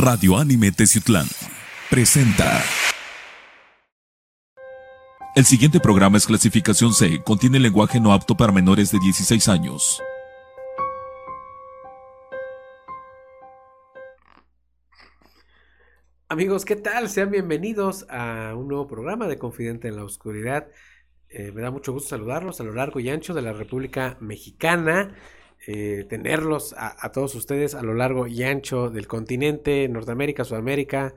Radio Anime Teciutlán presenta. El siguiente programa es clasificación C, contiene lenguaje no apto para menores de 16 años. Amigos, ¿qué tal? Sean bienvenidos a un nuevo programa de Confidente en la Oscuridad. Eh, me da mucho gusto saludarlos a lo largo y ancho de la República Mexicana. Eh, tenerlos a, todos ustedes a lo largo y ancho del continente, Norteamérica, Sudamérica,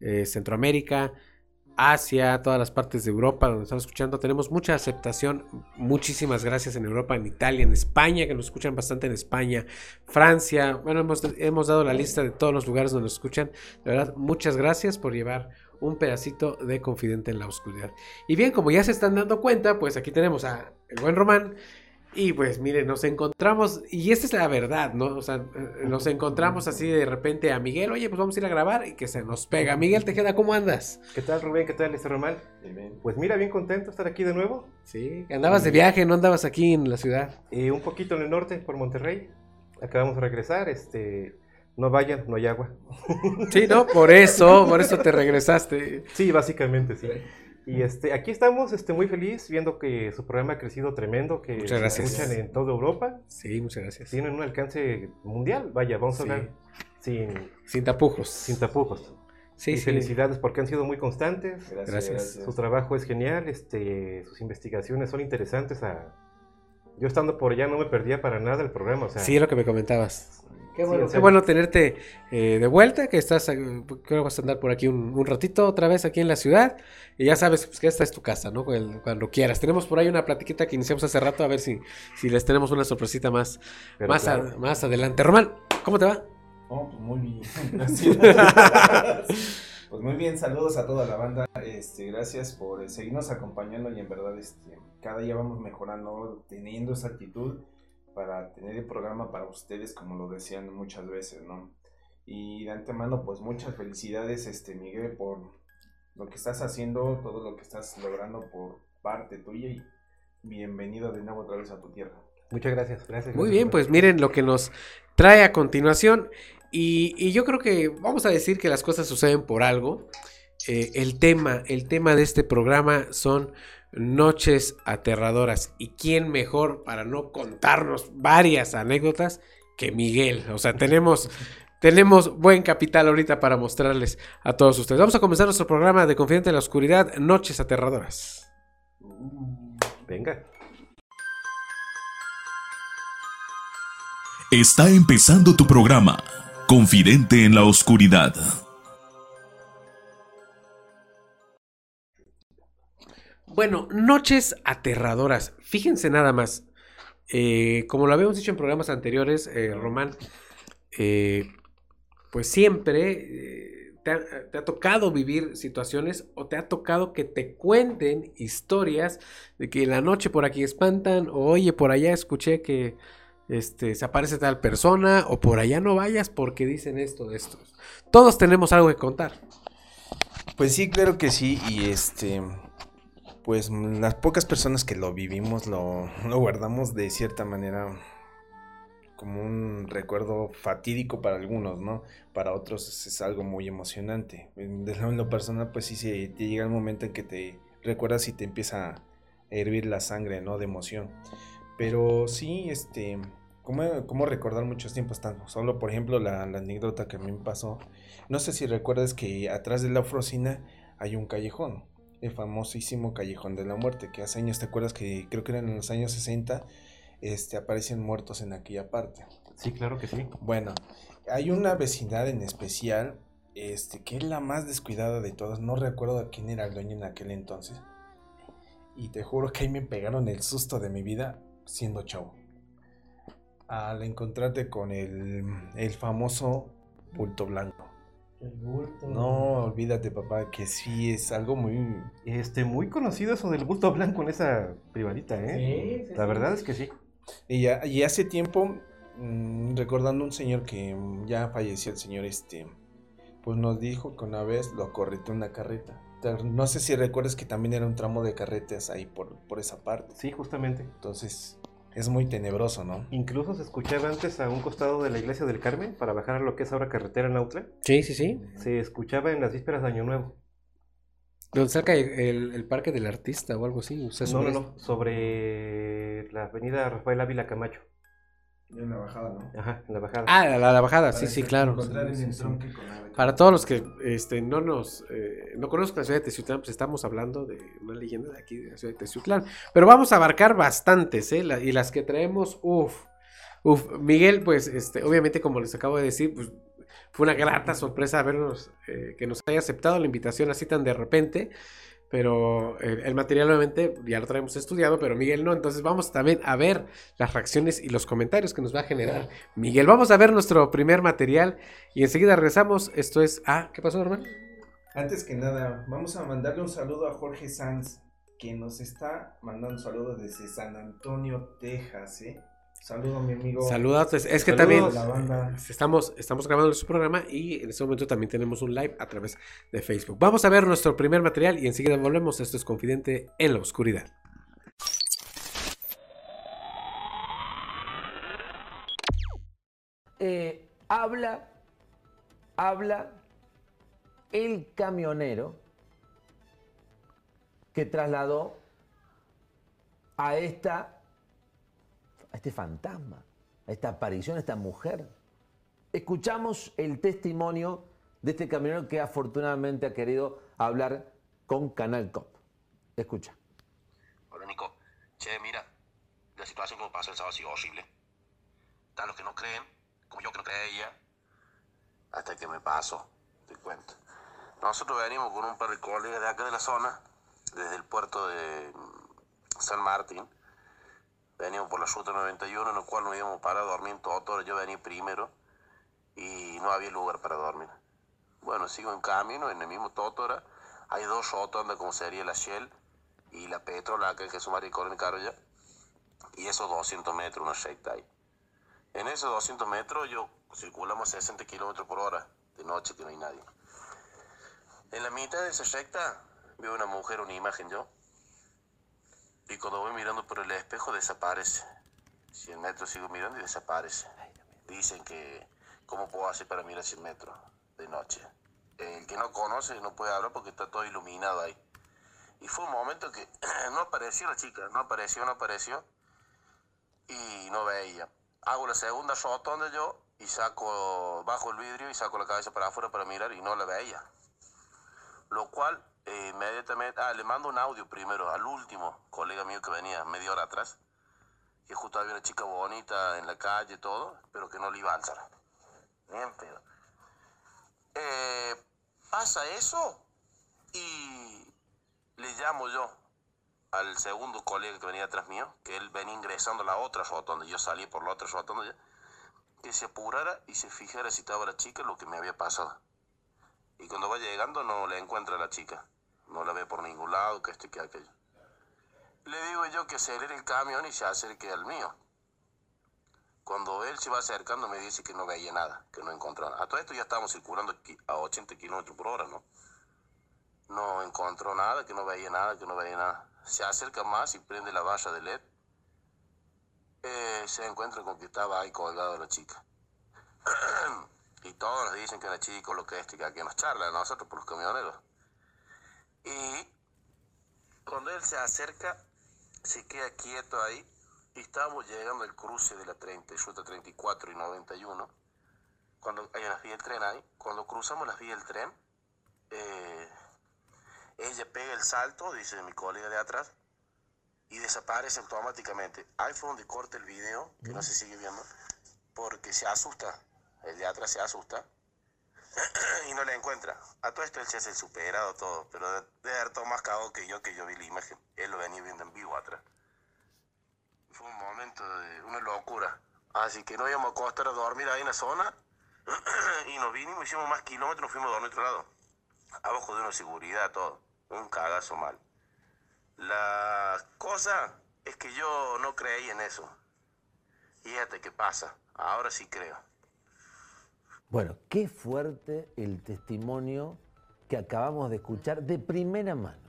eh, Centroamérica, Asia, todas las partes de Europa donde están escuchando. Tenemos mucha aceptación. Muchísimas gracias en Europa, en Italia, en España, que nos escuchan bastante en España, Francia. Bueno, hemos, hemos dado la lista de todos los lugares donde nos escuchan. De verdad, muchas gracias por llevar un pedacito de Confidente en la Oscuridad. Y bien, como ya se están dando cuenta, pues aquí tenemos a el buen Román y pues miren, nos encontramos, y esta es la verdad, ¿no? O sea, nos encontramos así de repente a Miguel, oye, pues vamos a ir a grabar y que se nos pega. Miguel Tejeda, ¿cómo andas? ¿Qué tal, Rubén? ¿Qué tal, este Román? Pues mira, bien contento de estar aquí de nuevo. Sí, andabas de viaje, no andabas aquí en la ciudad. Y un poquito en el norte, por Monterrey. Acabamos de regresar, este... No vayan, no hay agua. Sí, ¿no? Por eso, por eso te regresaste. Sí, básicamente, sí. Y este, aquí estamos este, muy feliz viendo que su programa ha crecido tremendo, que muchas gracias. se escuchan en toda Europa. Sí, muchas gracias. Tienen un alcance mundial, vaya, vamos a hablar sin, sin tapujos. Sin tapujos. Sí, y felicidades porque han sido muy constantes. Gracias. Su trabajo es genial, este, sus investigaciones son interesantes. A... Yo estando por allá no me perdía para nada el programa. O sea, sí, es lo que me comentabas. Qué bueno, tenerte eh, de vuelta, que estás, eh, creo que vas a andar por aquí un, ratito otra vez aquí en la ciudad. Y ya sabes pues, que esta es tu casa, ¿no? Cuando quieras. Tenemos por ahí una platiquita que iniciamos hace rato, a ver si, si les tenemos una sorpresita más, más, más adelante. Román, ¿cómo te va? Oh, pues muy bien. pues muy bien, saludos a toda la banda. Este, gracias por eh, seguirnos acompañando y en verdad este, cada día vamos mejorando, teniendo esa actitud para tener el programa para ustedes, como lo decían muchas veces, ¿no? Y de antemano, pues muchas felicidades, este Miguel, por lo que estás haciendo, todo lo que estás logrando por parte tuya y bienvenido de nuevo otra vez a tu tierra. Muchas gracias, gracias. Muy bien, pues miren lo que nos trae a continuación. Y, yo creo que vamos a decir que las cosas suceden por algo. Eh, el tema, el tema de este programa son noches aterradoras. ¿Y quién mejor para no contarnos varias anécdotas que Miguel? O sea, tenemos, tenemos buen capital ahorita para mostrarles a todos ustedes. Vamos a comenzar nuestro programa de Confidente en la Oscuridad, Noches Aterradoras. Venga. Está empezando tu programa, Confidente en la Oscuridad. Bueno, noches aterradoras. Fíjense nada más. Eh, como lo habíamos dicho en programas anteriores, eh, Román, eh, pues siempre te ha, tocado vivir situaciones o te ha tocado que te cuenten historias de que la noche por aquí espantan o oye, por allá escuché que este, se aparece tal persona o por allá no vayas porque dicen esto de estos. Todos tenemos algo que contar. Pues sí, claro que sí. Y este, pues las pocas personas que lo vivimos lo, guardamos de cierta manera como un recuerdo fatídico para algunos, ¿no? Para otros es algo muy emocionante. En lo personal, pues sí, se, te llega el momento en que te recuerdas y te empieza a hervir la sangre, ¿no? De emoción. Pero sí, este, ¿cómo, recordar muchos tiempos tanto? Solo, por ejemplo, la, la, anécdota que a mí me pasó. No sé si recuerdas que atrás de la ofrocina hay un callejón el famosísimo Callejón de la Muerte, que hace años, ¿te acuerdas que creo que eran en los años 60, este, aparecen muertos en aquella parte? Sí, claro que sí. Bueno, hay una vecindad en especial, este, que es la más descuidada de todas, no recuerdo a quién era el dueño en aquel entonces, y te juro que ahí me pegaron el susto de mi vida siendo chavo. Al encontrarte con el, el famoso bulto blanco. No, olvídate, papá, que sí es algo muy. Este, muy conocido eso del bulto blanco en esa privadita, ¿eh? La verdad es que sí. Y, ya, y hace tiempo, mm, recordando un señor que ya falleció, el señor este, pues nos dijo que una vez lo corrió una carreta. No sé si recuerdas que también era un tramo de carretas ahí por, por esa parte. Sí, justamente. Entonces, es muy tenebroso, ¿no? Incluso se escuchaba antes a un costado de la iglesia del Carmen, para bajar a lo que es ahora carretera en Autla. Sí, sí, sí. Se escuchaba en las vísperas de Año Nuevo. Donde cerca el, el parque del artista o algo así. o sea, No, no, no. Sobre la avenida Rafael Ávila Camacho. En la bajada, ¿no? Ajá, en la bajada. Ah, la, la bajada, sí, sí, claro. Sí, sí. Para todos los que este, no nos eh, no conozcan la ciudad de Teciutlán, pues estamos hablando de una leyenda de aquí de la ciudad de Teciutlán. Pero vamos a abarcar bastantes, ¿eh? La- y las que traemos, uff. Uf, Miguel, pues, este, obviamente, como les acabo de decir, pues fue una grata sorpresa vernos, eh, que nos haya aceptado la invitación así tan de repente. Pero eh, el material, obviamente, ya lo traemos estudiado, pero Miguel no. Entonces, vamos también a ver las reacciones y los comentarios que nos va a generar Miguel. Vamos a ver nuestro primer material y enseguida regresamos. Esto es. Ah, ¿qué pasó, hermano? Antes que nada, vamos a mandarle un saludo a Jorge Sanz, que nos está mandando un saludo desde San Antonio, Texas, ¿eh? Saludo, mi amigo. Saludos. Es que Saludos. también La banda. estamos, estamos grabando su programa y en este momento también tenemos un live a través de Facebook. Vamos a ver nuestro primer material y enseguida volvemos. Esto es Confidente en la Oscuridad. Eh, habla, habla el camionero que trasladó a esta, a este fantasma, a esta aparición, a esta mujer. Escuchamos el testimonio de este camionero que afortunadamente ha querido hablar con Canal Cop. Escucha. Hola Nico. Che, mira, la situación como pasó el sábado ha sido horrible. Están los que no creen, como yo que no creía, hasta que me pasó, te cuento. Nosotros venimos con un par de colegas de acá de la zona, desde el puerto de mm, San Martín. Venimos por la ruta 91, en la cual nos íbamos para dormir en Totora. Yo venía primero y no había lugar para dormir. Bueno, sigo en camino, en el mismo Totora. Hay dos rotondas, como sería la Shell y la Petrol, en Jesús María y Carolla. Y esos 200 metros, una recta ahí. En esos 200 metros yo circulamos a 60 kilómetros por hora, de noche que no hay nadie. En la mitad de esa recta veo una mujer, una imagen yo. Y cuando voy mirando por el espejo desaparece. 100 metros sigo mirando y desaparece. Dicen que, ¿cómo puedo hacer para mirar 100 metros de noche? El que no conoce no puede hablar porque está todo iluminado ahí. Y fue un momento que no apareció la chica, no apareció, no apareció. Y no veía. Hago la segunda rotonda yo y saco, bajo el vidrio y saco la cabeza para afuera para mirar y no la veía. Lo cual, eh, inmediatamente, ah, le mando un audio primero al último colega mío que venía media hora atrás, que justo había una chica bonita en la calle todo, pero que no le iba a alzar. Bien pedo. Eh, pasa eso y le llamo yo al segundo colega que venía atrás mío, que él venía ingresando a la otra rotonda, yo salí por la otra rotonda ya, que se apurara y se fijara si estaba la chica lo que me había pasado. Y cuando va llegando no le encuentra a la chica, no la ve por ningún lado, que esto y que aquello. Le digo yo que acelere el camión y se acerque al mío. Cuando él se va acercando me dice que no veía nada, que no encontraba nada. A todo esto ya estábamos circulando a 80 kilómetros por hora, ¿no? No encontró nada, que no veía nada, que no veía nada. Se acerca más y prende la valla de LED. Eh, se encuentra con que estaba ahí colgada la chica. y todos nos dicen que la chica lo que es que aquí nos charla, nosotros por los camioneros. Y cuando él se acerca, se queda quieto ahí. Y estábamos llegando al cruce de la 30, ruta 34 y 91. Cuando hay las vías del tren ahí. Cuando cruzamos las vías del tren, eh, ella pega el salto, dice mi colega de atrás, y desaparece automáticamente. Ahí fue donde corta el video, que no se sigue viendo, porque se asusta. El de atrás se asusta y no la encuentra. A todo esto él se hace el superado todo, pero de- debe haber todo más cagado que yo, que yo vi la imagen. Él lo venía viendo en vivo atrás. Fue un momento de una locura. Así que nos íbamos a acostar a dormir ahí en la zona y nos vinimos, hicimos más kilómetros, fuimos a dormir a otro lado. Abajo de una seguridad, todo. Un cagazo mal. La cosa es que yo no creí en eso. Y fíjate qué pasa. Ahora sí creo. Bueno, qué fuerte el testimonio que acabamos de escuchar de primera mano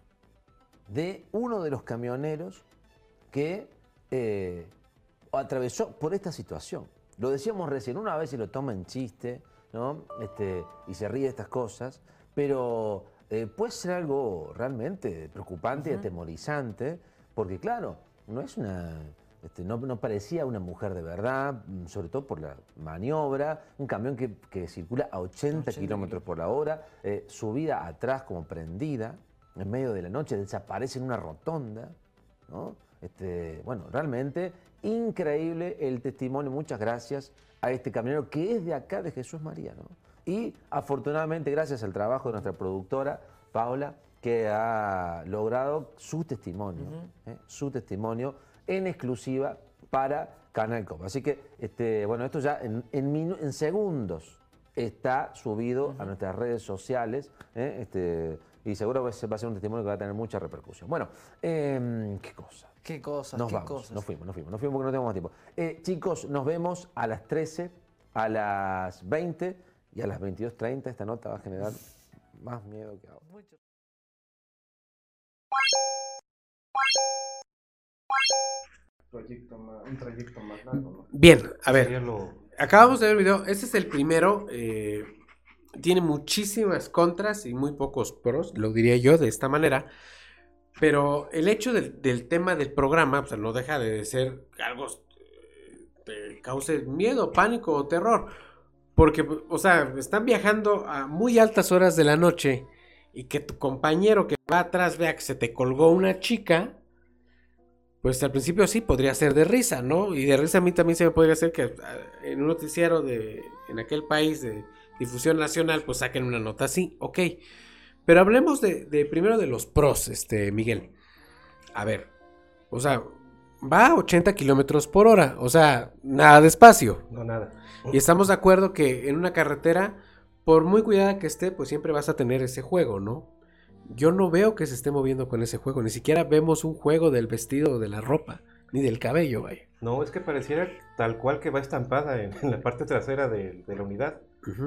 de uno de los camioneros que eh, atravesó por esta situación. Lo decíamos recién, una vez se lo toma en chiste, ¿no? Este, y se ríe de estas cosas, pero eh, puede ser algo realmente preocupante y atemorizante, porque claro, no es una. Este, no, no parecía una mujer de verdad, mm, sobre todo por la maniobra, un camión que, que circula a 80, kilómetros por la hora, eh, subida atrás como prendida, en medio de la noche, desaparece en una rotonda, ¿no? Este, bueno, realmente increíble el testimonio, muchas gracias a este camionero que es de acá, de Jesús María, ¿no? Y afortunadamente, gracias al trabajo de nuestra productora, Paula, que ha logrado su testimonio, ¿eh? su testimonio en exclusiva para Canal Cop. Así que, este, bueno, esto ya en, en minu- en segundos está subido a nuestras redes sociales, ¿eh? este, y seguro va a ser va a ser un testimonio que va a tener mucha repercusión. Bueno, em, qué cosa. Qué cosas, Nos qué vamos, cosas. nos fuimos, nos fuimos, nos fuimos porque no tenemos más tiempo. Eh, chicos, nos vemos a las 13, a las 20 y a las 22.30. Esta nota va a generar más miedo que ahora. Proyecto más- un trayecto más largo, ¿no? Bien, a ver. Lo- Acabamos de ver el video. Este es el primero. eh, tiene muchísimas contras y muy pocos pros, lo diría yo de esta manera. Pero el hecho del, del tema del programa, pues no deja de ser algo eh, que cause miedo, pánico o terror. Porque, o sea, están viajando a muy altas horas de la noche y que tu compañero que va atrás vea que se te colgó una chica, pues al principio sí podría ser de risa, ¿no? Y de risa a mí también se me podría hacer que ah, en un noticiero de en aquel país de difusión nacional, pues saquen una nota así, ok. Pero hablemos de, de primero de los pros, este Miguel. A ver, o sea, va a 80 kilómetros por hora, o sea, nada despacio. No, nada. Y estamos de acuerdo que en una carretera, por muy cuidada que esté, pues siempre vas a tener ese juego, ¿no? Yo no veo que se esté moviendo con ese juego, ni siquiera vemos un juego del vestido o de la ropa, ni del cabello, vaya. No, es que pareciera tal cual que va estampada en, en la parte trasera de, de la unidad,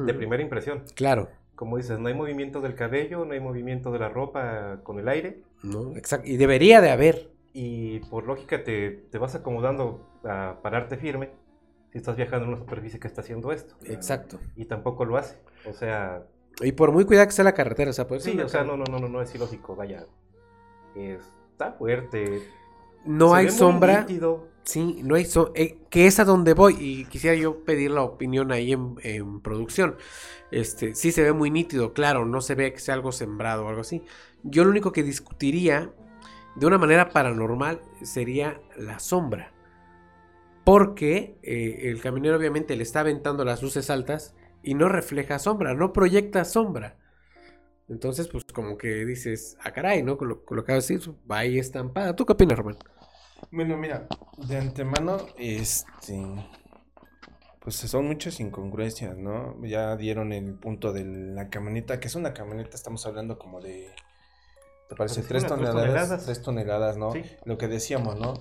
de primera impresión. Claro, Como dices, no hay movimiento del cabello, no hay movimiento de la ropa con el aire. ¿no? Exacto. Y debería de haber. Y por lógica te, te vas acomodando a pararte firme si estás viajando en una superficie que está haciendo esto. Exacto. Y tampoco lo hace. O sea, Y por muy cuidada que sea la carretera, o sea, pues sí, o sea, no, no, no, no, no es ilógico, vaya. Está fuerte. No se hay sombra. Sí, no hay sombra. que es a donde voy. Y quisiera yo pedir la opinión ahí en, en producción. Este, sí se ve muy nítido, claro, no se ve que sea algo sembrado o algo así. Yo lo único que discutiría de una manera paranormal sería la sombra. Porque eh, el camionero obviamente le está aventando las luces altas y no refleja sombra, no proyecta sombra. Entonces, pues como que dices, ah, caray, ¿no? Con lo, con lo que acabas de decir, va ahí estampada. ¿Tú qué opinas, Román? Bueno, mira, de antemano, este. Pues son muchas incongruencias, ¿no? Ya dieron el punto de la camioneta, que es una camioneta, estamos hablando como de. ¿Te parece? Tres toneladas. toneladas. Tres toneladas, ¿no? Sí. Lo que decíamos, ¿no?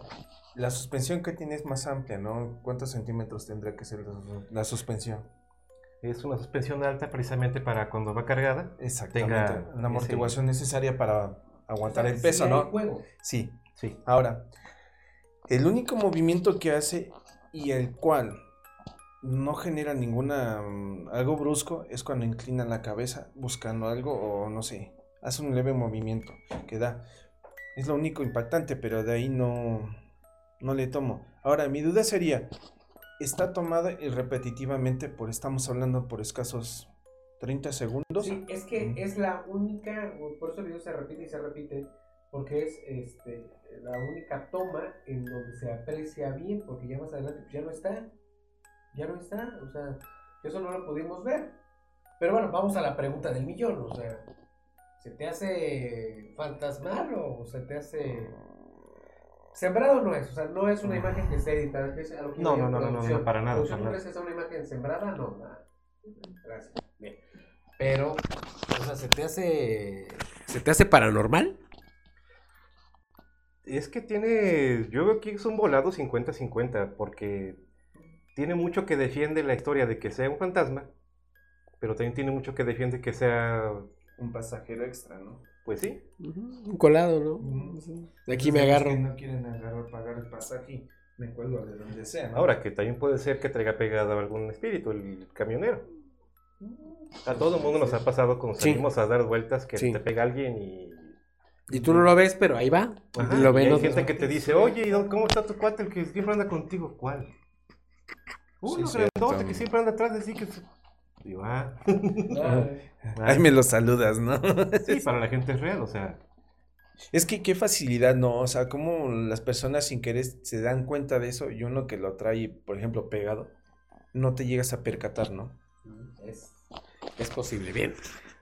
La suspensión que tiene es más amplia, ¿no? ¿Cuántos centímetros tendrá que ser la, la suspensión? Es una suspensión alta precisamente para cuando va cargada. Exactamente. Tenga una amortiguación necesaria para aguantar el peso, ¿no? Sí. Sí. Ahora, el único movimiento que hace y el cual no genera ninguna mm, algo brusco es cuando inclina la cabeza buscando algo o no sé, hace un leve movimiento que da. Es lo único impactante, pero de ahí no no le tomo. Ahora, mi duda sería, está tomada y repetitivamente por estamos hablando por escasos 30 segundos. Sí, es que es la única, por eso el video se repite y se repite, porque es este, la única toma en donde se aprecia bien, porque ya más adelante pues, ya no está, ya no está, o sea, eso no lo pudimos ver. Pero bueno, vamos a la pregunta del millón, o sea, ¿se te hace fantasmal o se te hace... Sembrado no es, o sea, no es una imagen que esté editada, que es a lo que No, no, no, no, no, para nada, ¿Producción para nada. sea una imagen sembrada? No, nada. Gracias. Bien. Pero, o sea, ¿se te hace. ¿Se te hace paranormal? Es que tiene, yo veo que es un volado 50-50, porque tiene mucho que defiende la historia de que sea un fantasma, pero también tiene mucho que defiende que sea, Un pasajero extra, ¿no? Pues sí, Un colado, ¿no? De aquí me agarro. que no quieren agarrar, pagar el pasaje Me cuelgo de donde sea. ¿no? Ahora, que también puede ser que traiga pegado algún espíritu, el camionero. A todo el mundo nos ha pasado cuando Sí. salimos a dar vueltas que Sí. te pega alguien y... Y tú no lo ves, pero ahí va. Ajá, lo y ven hay otros. gente que te dice, oye, ¿y ¿cómo está tu cuate el que siempre anda contigo? ¿Cuál? Uno Sí, grandote que siempre anda atrás de sí que... Digo, ah, Ahí me lo saludas, ¿no? sí, para la gente es real, o sea... Es que qué facilidad, ¿no? O sea, cómo las personas sin querer se dan cuenta de eso y uno que lo trae, por ejemplo, pegado, no te llegas a percatar, ¿no? Es, es posible. Bien.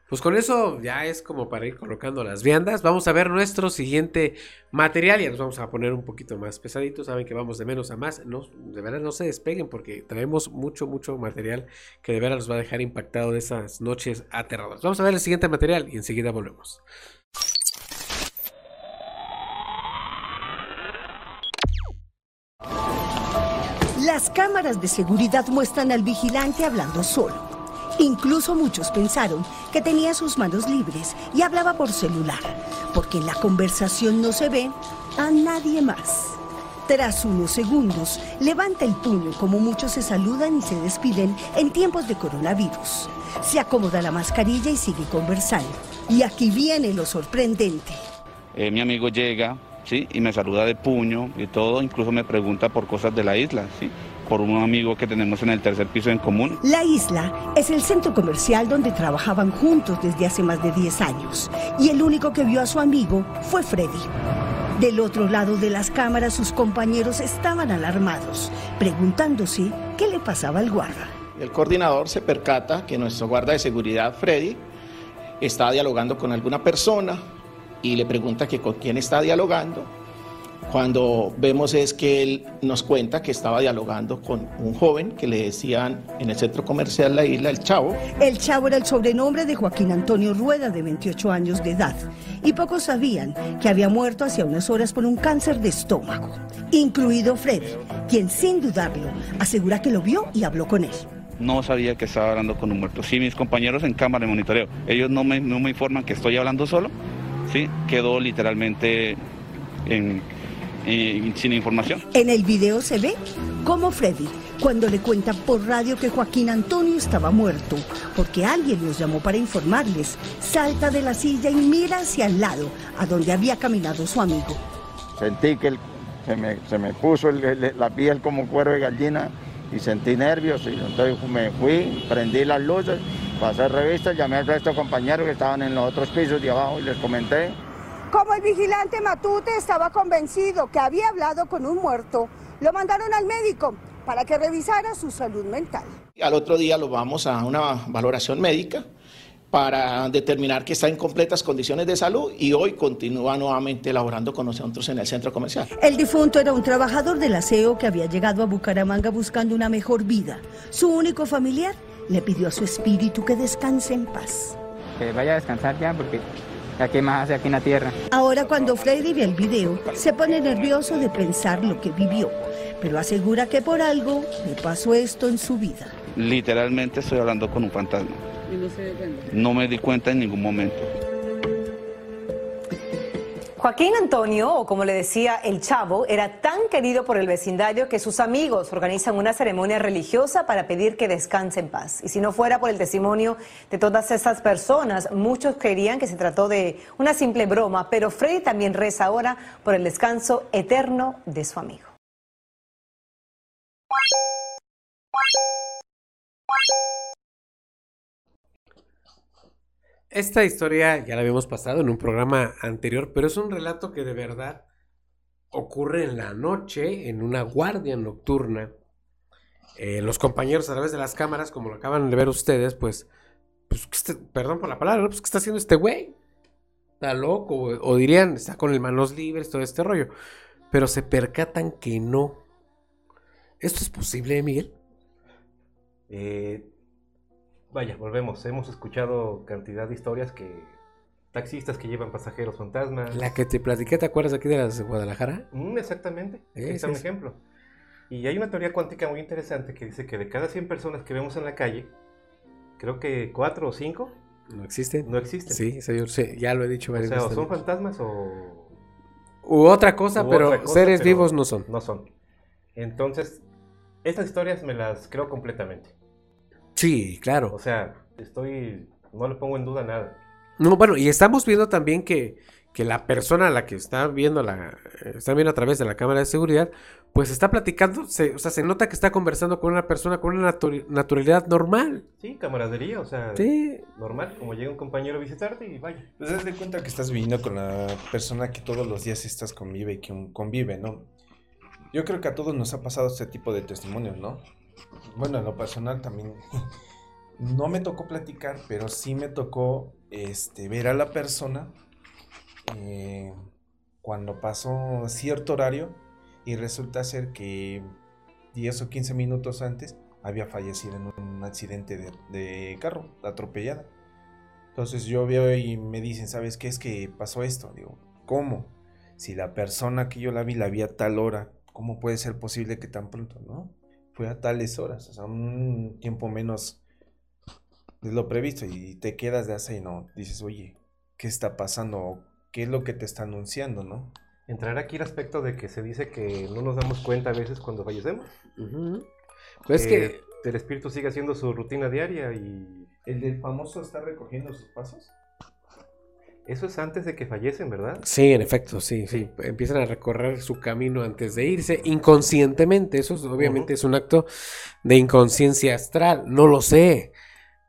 Pues con eso ya es como para ir colocando las viandas. Vamos a ver nuestro siguiente material. Ya nos vamos a poner un poquito más pesaditos. Saben que vamos de menos a más. No, de verdad no se despeguen porque traemos mucho, mucho material que de verdad los va a dejar impactado de esas noches aterradoras. Vamos a ver el siguiente material y enseguida volvemos. Las cámaras de seguridad muestran al vigilante hablando solo. Incluso muchos pensaron que tenía sus manos libres y hablaba por celular, porque en la conversación no se ve a nadie más. Tras unos segundos, levanta el puño como muchos se saludan y se despiden en tiempos de coronavirus. Se acomoda la mascarilla y sigue conversando. Y aquí viene lo sorprendente. Eh, mi amigo llega, ¿sí? Y me saluda de puño y todo, incluso me pregunta por cosas de la isla, ¿sí? Por un amigo que tenemos en el tercer piso en común. La isla es el centro comercial donde trabajaban juntos desde hace más de 10 años y el único que vio a su amigo fue Freddy. Del otro lado de las cámaras sus compañeros estaban alarmados, preguntándose qué le pasaba al guarda. El coordinador se percata que nuestro guarda de seguridad, Freddy, está dialogando con alguna persona y le pregunta que con quién está dialogando. Cuando vemos es que él nos cuenta que estaba dialogando con un joven que le decían en el centro comercial La Isla, el Chavo. El chavo era el sobrenombre de Joaquín Antonio Rueda, de 28 años de edad, y pocos sabían que había muerto hace unas horas por un cáncer de estómago, incluido Freddy, quien sin dudarlo asegura que lo vio y habló con él. No sabía que estaba hablando con un muerto. Sí, mis compañeros en cámara de monitoreo, ellos no me, no me informan que estoy hablando solo, ¿sí? Quedó literalmente en- en- sin información. En el video se ve cómo Freddy, cuando le cuenta por radio que Joaquín Antonio estaba muerto, porque alguien los llamó para informarles, salta de la silla y mira hacia el lado, a donde había caminado su amigo. Sentí que el- se, me, se me puso el- el- la piel como cuero de gallina y sentí nervios. Y entonces me fui, prendí las luces, pasé revistas, llamé al resto de compañeros que estaban en los otros pisos de abajo y les comenté. Como el vigilante Matute estaba convencido que había hablado con un muerto, lo mandaron al médico para que revisara su salud mental. Y al otro día lo vamos a una valoración médica para determinar que está en completas condiciones de salud y hoy continúa nuevamente laborando con nosotros en el centro comercial. El difunto era un trabajador del aseo que había llegado a Bucaramanga buscando una mejor vida. Su único familiar le pidió a su espíritu que descanse en paz. Que vaya a descansar ya porque ya qué más hace aquí en la tierra. Ahora cuando Freddy ve el video, se pone nervioso de pensar lo que vivió, pero asegura que por algo le pasó esto en su vida. Literalmente estoy hablando con un fantasma. No me di cuenta en ningún momento. Joaquín Antonio, o como le decía el Chavo, era tan querido por el vecindario que sus amigos organizan una ceremonia religiosa para pedir que descanse en paz. Y si no fuera por el testimonio de todas esas personas, muchos creerían que se trató de una simple broma, pero Freddy también reza ahora por el descanso eterno de su amigo. Esta historia ya la habíamos pasado en un programa anterior, pero es un relato que de verdad ocurre en la noche, en una guardia nocturna. Eh, los compañeros a través de las cámaras, como lo acaban de ver ustedes, pues, pues ¿qué está- perdón por la palabra, pues ¿qué está haciendo este güey? Está loco, o, o dirían, está con el manos libres, todo este rollo. Pero se percatan que no. ¿Esto es posible, Miguel? Eh, vaya, volvemos. Hemos escuchado cantidad de historias que taxistas que llevan pasajeros fantasmas. La que te platiqué, ¿te acuerdas aquí de las de Guadalajara? Mm, exactamente. Sí, está sí, un sí. ejemplo. Y hay una teoría cuántica muy interesante que dice que de cada 100 personas que vemos en la calle, creo que 4 o 5 ¿No existen? no existen. Sí, yo sé, ya lo he dicho O varias sea, o veces. son también. fantasmas o... U otra cosa, u pero otra cosa, seres pero vivos no son. No son. Entonces, estas historias me las creo completamente. Sí, claro. O sea, estoy, no le pongo en duda nada. No, bueno, y estamos viendo también que, que la persona a la que está viendo la, está viendo a través de la cámara de seguridad, pues está platicando, se- o sea, se nota que está conversando con una persona con una natu- naturalidad normal. Sí, camaradería, o sea, Sí. normal, como llega un compañero a visitarte y vaya. Pues de cuenta que estás viviendo con la persona que todos los días estás convive y que convive, ¿no? Yo creo que a todos nos ha pasado este tipo de testimonios, ¿no? Bueno, en lo personal también no me tocó platicar, pero sí me tocó este, ver a la persona eh, cuando pasó cierto horario y resulta ser que 10 o 15 minutos antes había fallecido en un accidente de, de carro, atropellada. Entonces yo veo y me dicen, ¿sabes qué es que pasó esto? Digo, ¿cómo? Si la persona que yo la vi la vi a tal hora, ¿cómo puede ser posible que tan pronto, no? Fue a tales horas, o sea, un tiempo menos de lo previsto y te quedas de hace y no, dices, oye, ¿qué está pasando? ¿Qué es lo que te está anunciando, no? Entrar aquí el aspecto de que se dice que no nos damos cuenta a veces cuando fallecemos. Pues es que- el espíritu sigue haciendo su rutina diaria y... ¿El del famoso está recogiendo sus pasos? Eso es antes de que fallecen, ¿verdad? Sí, en efecto, sí, sí. Empiezan a recorrer su camino antes de irse inconscientemente. Eso es- obviamente es un acto de inconsciencia astral. No lo sé.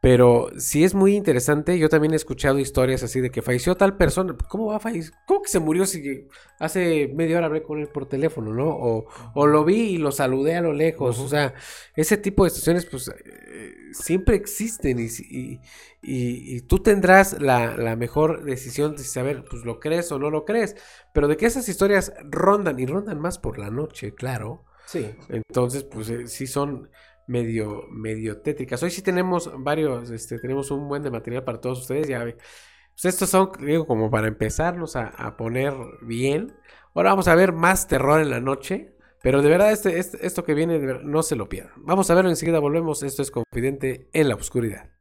Pero sí es muy interesante. Yo también he escuchado historias así de que falleció tal persona. ¿Cómo va a fallecer? ¿Cómo que se murió si hace media hora hablé con él por teléfono, ¿no? O, o lo vi y lo saludé a lo lejos. O sea, ese tipo de situaciones, pues, eh, siempre existen. Y, si- y- y- y tú tendrás la, la mejor decisión de saber, pues, lo crees o no lo crees. Pero de que esas historias rondan y rondan más por la noche, claro. Sí. Entonces, pues, eh, sí son medio, medio tétricas. Hoy sí tenemos varios, este, tenemos un buen de material para todos ustedes, ya ve. Pues estos son, digo, como para empezarlos a, poner bien. Ahora vamos a ver más terror en la noche. Pero de verdad, este, este- esto que viene, no se lo pierdan. Vamos a verlo enseguida, volvemos. Esto es Confidente en la Oscuridad.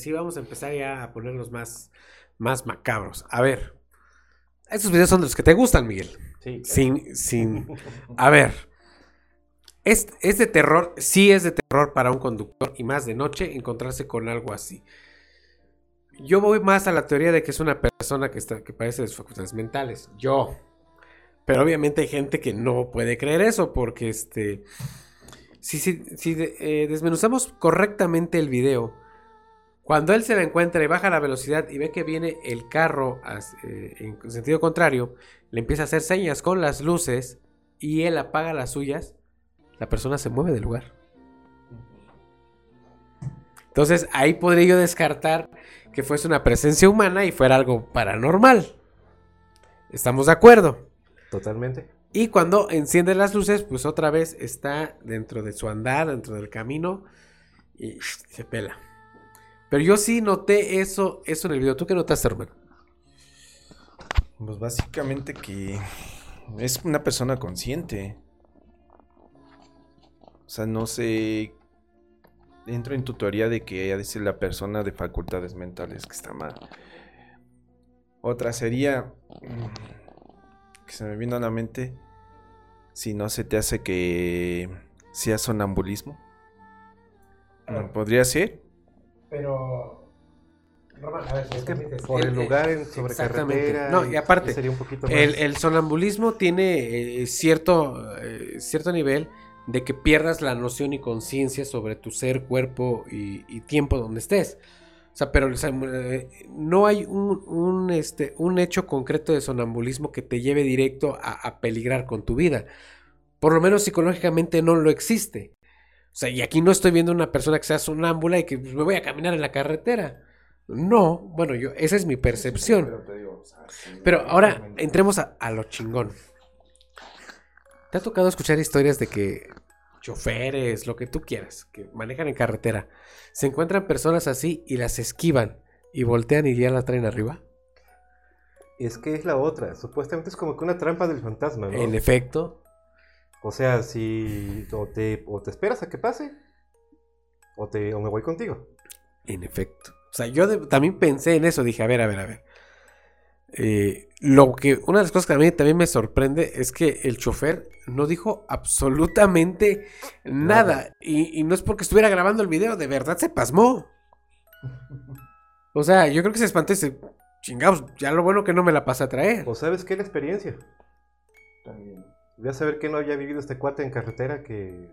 Y así vamos a empezar ya a ponerlos más, más macabros. A ver, estos videos son de los que te gustan, Miguel. Sí. Sin, sin. A ver. Es, es de terror, sí es de terror para un conductor y más de noche encontrarse con algo así. Yo voy más a la teoría de que es una persona que, está, que padece de sus facultades mentales. Yo. Pero obviamente hay gente que no puede creer eso porque este... Si, si, si eh, desmenuzamos correctamente el video, cuando él se la encuentra y baja la velocidad y ve que viene el carro eh, en sentido contrario, le empieza a hacer señas con las luces y él apaga las suyas, la persona se mueve del lugar. Entonces ahí podría yo descartar que fuese una presencia humana y fuera algo paranormal. Estamos de acuerdo. Totalmente. Y cuando enciende las luces, pues otra vez está dentro de su andar, dentro del camino y se pela. Pero yo sí noté eso, eso en el video. ¿Tú qué notaste, hermano? Pues básicamente que es una persona consciente. O sea, no sé. Entro en tu teoría de que ella dice la persona de facultades mentales que está mal. Otra sería. mm, Que se me vino a la mente. Si no se te hace que sea sonambulismo. ¿No ¿Podría ser? Pero. a ver, Es que por el lugar en- sobre carretera, No, y aparte, sería un poquito el, más- el sonambulismo tiene eh, cierto, eh, cierto nivel de que pierdas la noción y conciencia sobre tu ser, cuerpo y, y tiempo donde estés. O sea, pero o sea, eh, no hay un, un, este, un hecho concreto de sonambulismo que te lleve directo a, a peligrar con tu vida. Por lo menos psicológicamente no lo existe. O sea, y aquí no estoy viendo una persona que sea sonámbula y que pues, me voy a caminar en la carretera. No, bueno, yo, esa es mi percepción. Pero ahora entremos a, a lo chingón. ¿Te ha tocado escuchar historias de que choferes, lo que tú quieras, que manejan en carretera, se encuentran personas así y las esquivan y voltean y ya la traen arriba? Es que es la otra. Supuestamente es como que una trampa del fantasma, ¿no? En efecto. O sea, si o te, o te esperas a que pase, o, te, o me voy contigo. En efecto. O sea, yo de- también pensé en eso. Dije, a ver, a ver, a ver. Eh, lo que, una de las cosas que a mí también me sorprende es que el chofer no dijo absolutamente nada. Y, y no es porque estuviera grabando el video, de verdad se pasmó. O sea, yo creo que se espantó y se. Chingados, ya lo bueno que no me la pasa a traer. ¿O sabes qué? La experiencia. Voy a saber que no había vivido este cuate en carretera que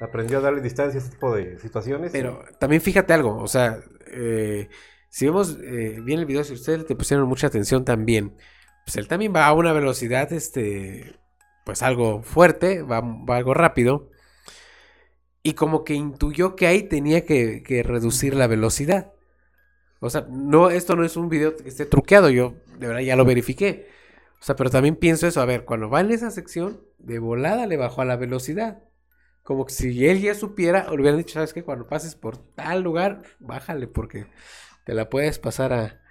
aprendió a darle distancia a este tipo de situaciones. Pero también fíjate algo, o sea, eh, si vemos eh, bien el video, si ustedes te pusieron mucha atención también, pues él también va a una velocidad, este, pues algo fuerte, va, va algo rápido, y como que intuyó que ahí tenía que, que reducir la velocidad. O sea, no, esto no es un video que esté truqueado, yo de verdad ya lo verifiqué. O sea, pero también pienso eso, a ver, cuando va en esa sección, de volada le bajó a la velocidad. Como que si él ya supiera, o le hubieran dicho, ¿sabes qué? Cuando pases por tal lugar, bájale porque te la puedes pasar a,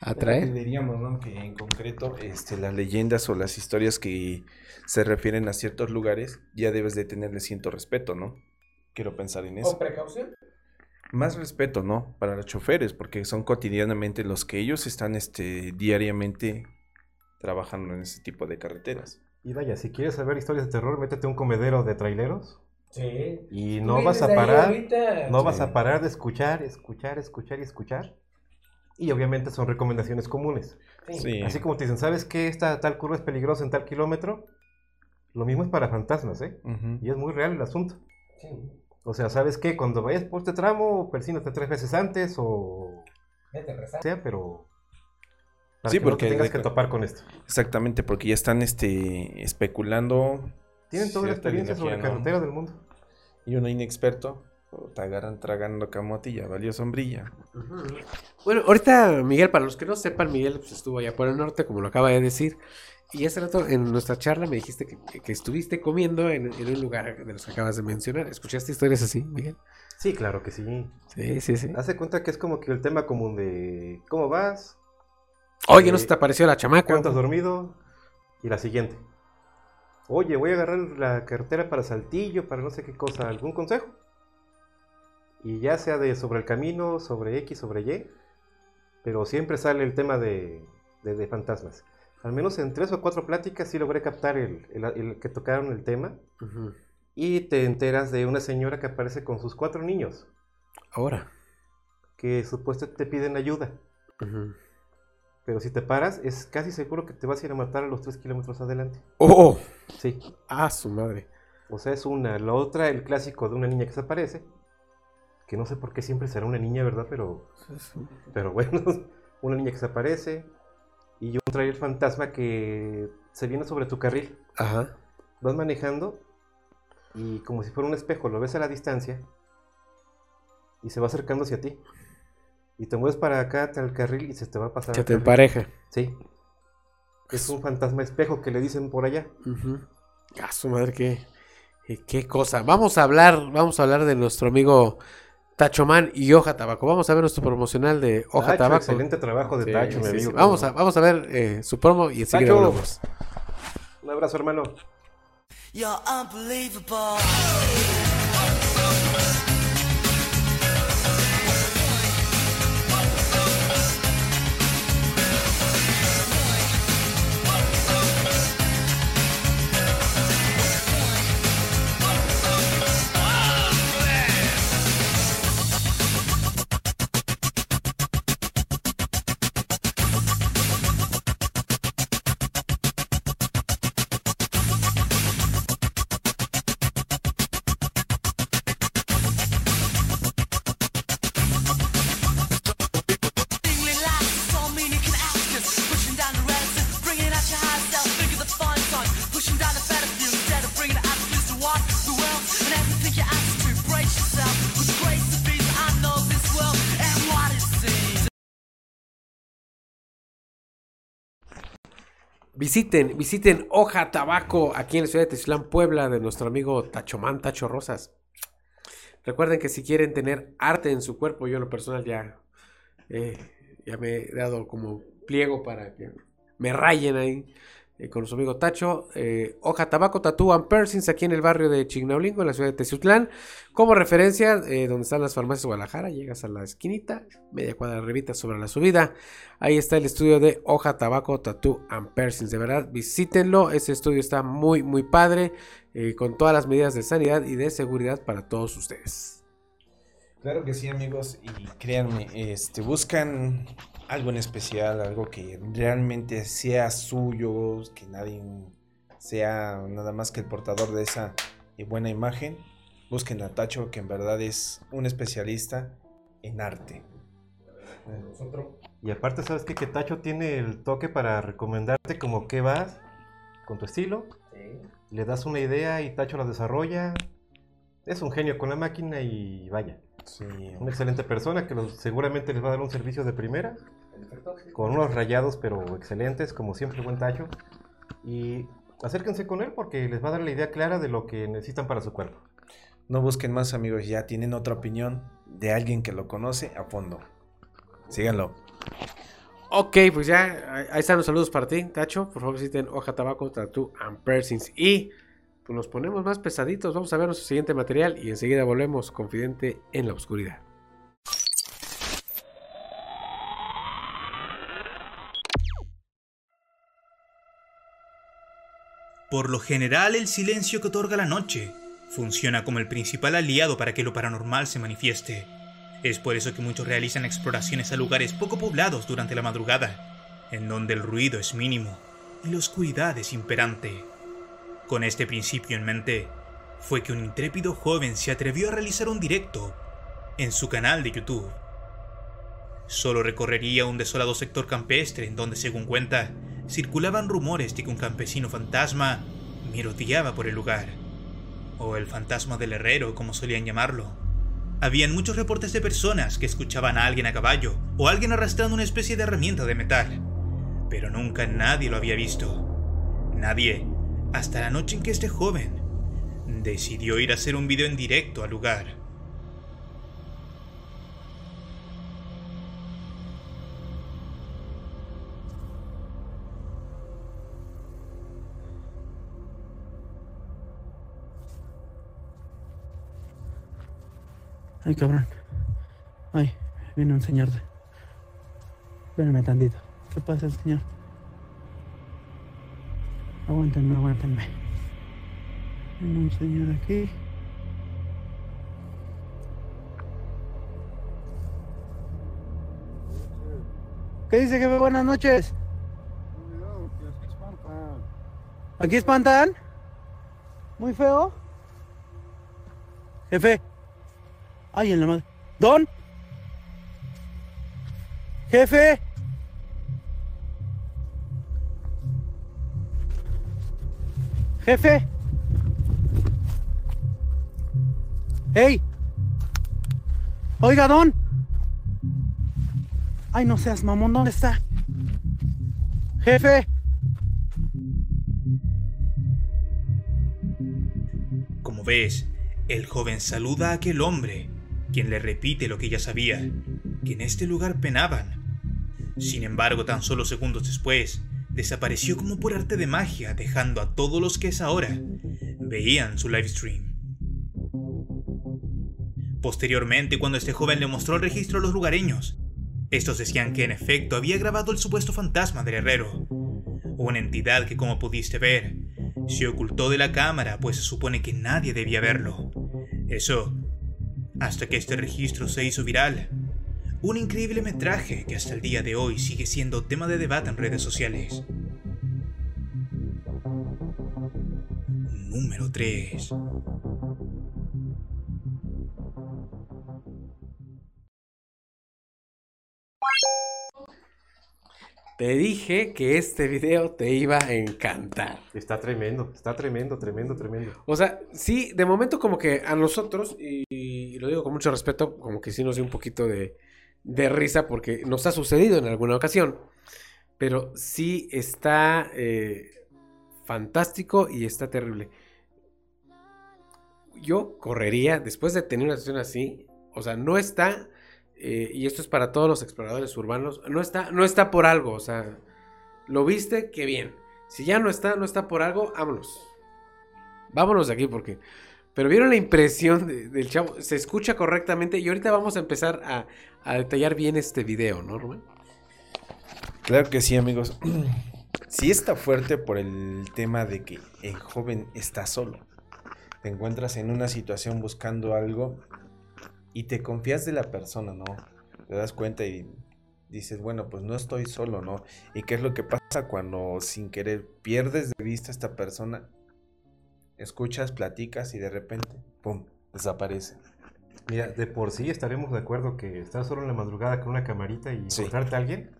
a traer. Diríamos, ¿no? Que en concreto, este, las leyendas o las historias que se refieren a ciertos lugares, ya debes de tenerle cierto respeto, ¿no? Quiero pensar en eso. precaución? Más respeto, ¿no? Para los choferes, porque son cotidianamente los que ellos están, este, diariamente trabajando en ese tipo de carreteras. Y vaya, si quieres saber historias de terror, métete un comedero de traileros. Sí. Y no vas a parar, no vas a parar de escuchar, escuchar, escuchar y escuchar. Y obviamente son recomendaciones comunes. Sí. Así como te dicen, ¿sabes que esta tal curva es peligrosa en tal kilómetro? Lo mismo es para fantasmas, ¿eh? Y es muy real el asunto. O sea, ¿sabes qué? Cuando vayas por este tramo, persínate tres veces antes o Vete a rezar. sea, pero para Sí, que no porque te tengas de que topar con esto. Exactamente, porque ya están este, especulando. Tienen toda la experiencia sobre ¿no? carretera del mundo. Y uno inexperto, te agarran tragando camotilla, valió sombrilla. Bueno, ahorita, Miguel, para los que no sepan, Miguel pues, estuvo allá por el norte, como lo acaba de decir. Y hace rato en nuestra charla me dijiste que, que- que estuviste comiendo en, en un lugar de los que acabas de mencionar. ¿Escuchaste historias así, Miguel? Sí, claro que sí. Sí, sí, sí. Hace cuenta que es como que el tema común de ¿cómo vas? Oye, Eh, ¿no se te apareció la chamaca? ¿Cuánto has dormido? Y la siguiente. Oye, voy a agarrar la carretera para Saltillo, para no sé qué cosa. ¿Algún consejo? Y ya sea de sobre el camino, sobre X, sobre Y. Pero siempre sale el tema de, de- de fantasmas. Al menos en tres o cuatro pláticas sí logré captar el, el- el que tocaron el tema. Y te enteras de una señora que aparece con sus cuatro niños. Ahora. Que supuestamente te piden ayuda. Ujú. Pero si te paras, es casi seguro que te vas a ir a matar a los tres kilómetros adelante. ¡Oh! Sí. Ah, su madre. O sea, es una. La otra, el clásico de una niña que se aparece. Que no sé por qué siempre será una niña, ¿verdad? Pero. Pero bueno, una niña que se aparece. Y un trailer fantasma que se viene sobre tu carril. Ajá. Vas manejando. Y como si fuera un espejo, lo ves a la distancia. Y se va acercando hacia ti. Y te mueves para acá, al carril, y se te va a pasar. Se te empareja. Sí. Es un fantasma espejo que le dicen por allá. Ujú. A su madre, qué, eh, qué cosa. Vamos a hablar, vamos a hablar de nuestro amigo Tachomán y Hoja Tabaco. Vamos a ver nuestro promocional de Hoja Tacho, Tabaco. excelente trabajo de Tacho, mi amigo. Vamos, a, vamos a ver eh, su promo y enseguida volvemos. Un abrazo, hermano. You're unbelievable. Visiten, visiten Hoja Tabaco aquí en la ciudad de Teziutlán, Puebla, de nuestro amigo Tachomán Tacho Rosas. Recuerden que si quieren tener arte en su cuerpo, yo en lo personal ya, eh, ya me he dado como pliego para que me rayen ahí eh, con nuestro amigo Tacho. eh, Hoja Tabaco Tattoo and Piercings aquí en el barrio de Chignaulingo, en la ciudad de Teziutlán. Como referencia, eh, donde están las farmacias de Guadalajara, llegas a la esquinita, media cuadra arribita sobre la subida. Ahí está el estudio de Hoja Tabaco Tattoo and Piercings. De verdad, visítenlo. Ese estudio está muy, muy padre. con todas las medidas de sanidad y de seguridad para todos ustedes. Claro que sí, amigos, y créanme, este, buscan algo en especial, algo que realmente sea suyo, que nadie sea nada más que el portador de esa eh, buena imagen. Busquen a Tacho, que en verdad es un especialista en arte. Y aparte, ¿sabes qué? Que Tacho tiene el toque para recomendarte como que vas con tu estilo. Le das una idea y Tacho la desarrolla. Es un genio con la máquina y vaya. Sí. Una excelente persona que los- seguramente les va a dar un servicio de primera. Con unos rayados, pero excelentes, como siempre buen Tacho. Y acérquense con él porque les va a dar la idea clara de lo que necesitan para su cuerpo. No busquen más, amigos, ya tienen otra opinión de alguien que lo conoce a fondo. Síganlo. Ok, pues ya ahí- están los saludos para ti, Tacho. Por favor, visiten Hoja Tabaco Tattoo and Piercings. Y pues nos ponemos más pesaditos. Vamos a ver nuestro siguiente material y enseguida volvemos. Confidente en la oscuridad. Por lo general, el silencio que otorga la noche funciona como el principal aliado para que lo paranormal se manifieste. Es por eso que muchos realizan exploraciones a lugares poco poblados durante la madrugada, en donde el ruido es mínimo y la oscuridad es imperante. Con este principio en mente, fue que un intrépido joven se atrevió a realizar un directo en su canal de YouTube. Solo recorrería un desolado sector campestre en donde, según cuenta, circulaban rumores de que un campesino fantasma merodeaba por el lugar. O el fantasma del herrero, como solían llamarlo. Habían muchos reportes de personas que escuchaban a alguien a caballo o a alguien arrastrando una especie de herramienta de metal. Pero nunca nadie lo había visto. Nadie, hasta la noche en que este joven decidió ir a hacer un video en directo al lugar. Ay, cabrón. Ay, viene un señor. Espérenme tantito. ¿Qué pasa, señor? Aguántenme, aguántenme. Viene un señor aquí. ¿Qué dice, jefe? Buenas noches. ¿Aquí espantan? ¿Muy feo? Jefe. Ay, en la madre. Don. Jefe. Jefe. ¡Ey! Oiga, don. Ay, no seas mamón, ¿dónde está? Jefe. Como ves, el joven saluda a aquel hombre, quien le repite lo que ya sabía, que en este lugar penaban. Sin embargo, tan solo segundos después, desapareció como por arte de magia, dejando a todos los que es ahora veían su live stream. Posteriormente, cuando este joven le mostró el registro a los lugareños, estos decían que en efecto había grabado el supuesto fantasma del herrero, una entidad que como pudiste ver, se ocultó de la cámara pues se supone que nadie debía verlo. Eso, hasta que este registro se hizo viral. Un increíble metraje que hasta el día de hoy sigue siendo tema de debate en redes sociales. Número 3. Te dije que este video te iba a encantar. Está tremendo, está tremendo, tremendo, tremendo. O sea, sí, de momento como que a nosotros, y, y lo digo con mucho respeto, como que sí nos dio un poquito de, de risa porque nos ha sucedido en alguna ocasión. Pero sí está eh, fantástico y está terrible. Yo correría después de tener una sesión así. O sea, no está eh, y esto es para todos los exploradores urbanos, no está, no está por algo, o sea, lo viste, qué bien. Si ya no está, no está por algo, vámonos. Vámonos de aquí porque... Pero vieron la impresión de- del chavo, se escucha correctamente y ahorita vamos a empezar a, a detallar bien este video, ¿no, Rubén? Claro que sí, amigos. Sí está fuerte por el tema de que el joven está solo. Te encuentras en una situación buscando algo y te confías de la persona, ¿no? Te das cuenta y dices, bueno, pues no estoy solo, ¿no? ¿Y qué es lo que pasa cuando sin querer pierdes de vista a esta persona? Escuchas, platicas y de repente, ¡pum!, desaparece. Mira, de por sí estaremos de acuerdo que estar solo en la madrugada con una camarita y encontrarte a alguien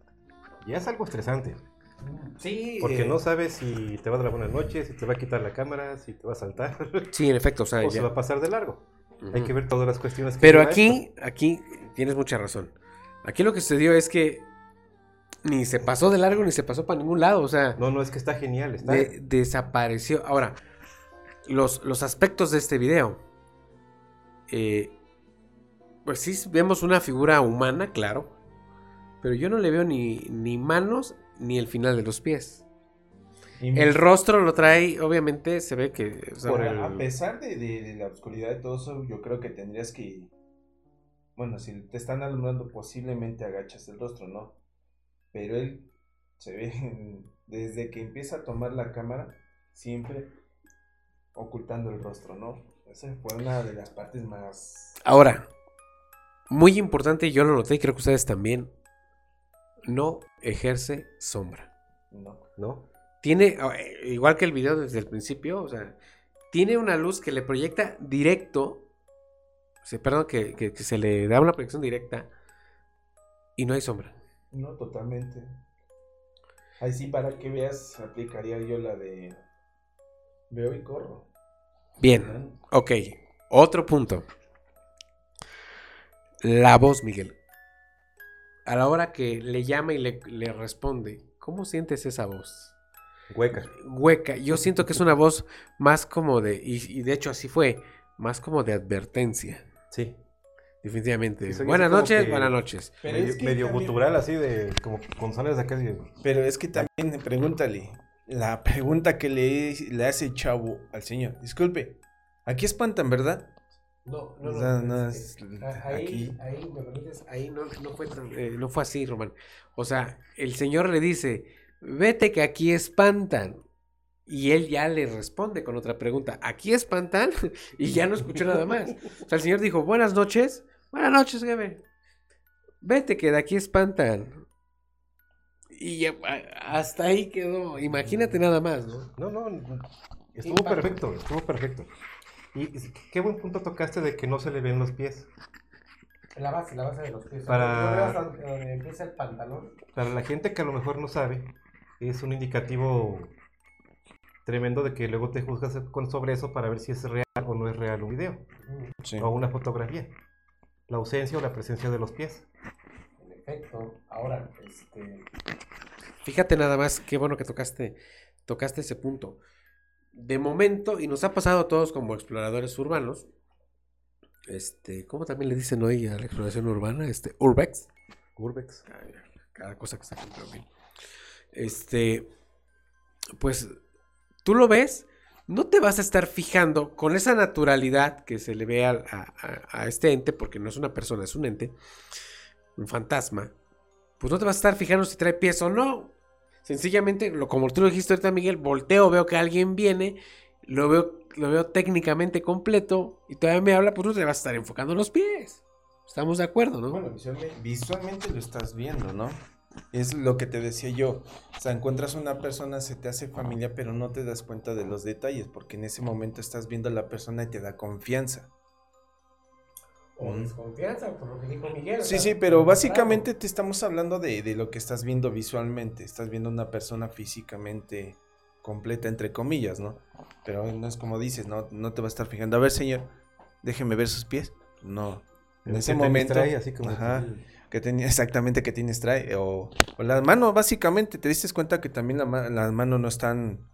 ya es algo estresante. Sí. Porque eh, no sabes si te va a dar la buena noche, si te va a quitar la cámara, si te va a saltar. Sí, en efecto, o sea, se ya- va a pasar de largo. Hay que ver todas las cuestiones que Pero aquí, aquí tienes mucha razón. Aquí lo que sucedió es que ni se pasó de largo ni se pasó para ningún lado. O sea, No, no, es que está genial. Está... de- desapareció. Ahora, los, los aspectos de este video. eh, pues sí, vemos una figura humana, claro. Pero yo no le veo ni, ni manos ni el final de los pies. Y- El rostro lo trae, obviamente se ve que... o sea, Por el- A pesar de, de- de la oscuridad de todo eso, yo creo que tendrías que. Bueno, si te están alumbrando, posiblemente agachas el rostro, ¿no? Pero él se ve desde que empieza a tomar la cámara, siempre ocultando el rostro, ¿no? Esa fue una de las partes más. Ahora, muy importante, yo lo noté y creo que ustedes también. No ejerce sombra. No. ¿No? Tiene, eh, igual que el video desde el principio, o sea, tiene una luz que le proyecta directo. o sea, perdón, que, que- que se le da una proyección directa y no hay sombra. No, totalmente. Ahí sí, para que veas, aplicaría yo la de. Veo y corro. Bien, ok. Otro punto. La voz, Miguel. A la hora que le llama y le, le responde, ¿cómo sientes esa voz? Hueca. Hueca. Yo siento que es una voz más como de, y, y de hecho así fue, más como de advertencia. Sí. Definitivamente. Buenas noches, que buenas noches. medio medio gutural, así de. Como con sonidos de acá. Pero es que también, pregúntale, la pregunta que le, le hace el chavo al señor, disculpe, aquí espantan, ¿verdad? No, O sea, no es- Ahí, aquí. ahí, ¿me permites? Ahí no, no fue, eh, no fue así, Román. O sea, el señor le dice, vete que aquí espantan. Y él ya le responde con otra pregunta, ¿aquí espantan? y ya no escuchó nada más. O sea, el señor dijo, buenas noches. Buenas noches, jefe. Vete que de aquí espantan. Y hasta ahí quedó. Imagínate nada más, ¿no? No, no, estuvo Impacto. perfecto, estuvo perfecto. Y qué buen punto tocaste de que no se le ven los pies. La base, la base de los pies. Para- donde empieza el pantalón. Para la gente que a lo mejor no sabe, es un indicativo tremendo de que luego te juzgas con sobre eso para ver si es real o no es real un video. O una fotografía. La ausencia o la presencia de los pies. En efecto, ahora, este... Fíjate nada más, qué bueno que tocaste, tocaste ese punto. de momento, y nos ha pasado a todos como exploradores urbanos, este, ¿cómo también le dicen hoy a la exploración urbana? Este, Urbex. Urbex. Cada cosa que pero bien. Este, pues, tú lo ves, no te vas a estar fijando con esa naturalidad que se le ve a, a- a este ente, porque no es una persona, es un ente, un fantasma, pues no te vas a estar fijando si trae pies o no. Sencillamente, lo, como tú lo dijiste ahorita, Miguel, volteo, veo que alguien viene, lo veo, lo veo técnicamente completo y todavía me habla, pues no te vas a estar enfocando en los pies. Estamos de acuerdo, ¿no? Visualmente lo estás viendo, ¿no? Es lo que te decía yo. O sea, encuentras una persona, se te hace familia, pero no te das cuenta de los detalles, porque en ese momento estás viendo a la persona y te da confianza. O desconfianza, por lo que dijo Miguel. o Sí, sea, sí, pero básicamente te estamos hablando de, de lo que estás viendo visualmente. Estás viendo una persona físicamente completa, entre comillas, ¿no? Pero no es como dices, no, no te vas a estar fijando. A ver, señor, déjeme ver sus pies. No. En ese ¿qué tenis momento. trae? Así como Ajá. que- tenía exactamente que tienes trae. O, o la mano, básicamente, te diste cuenta que también la, ma- la mano no están.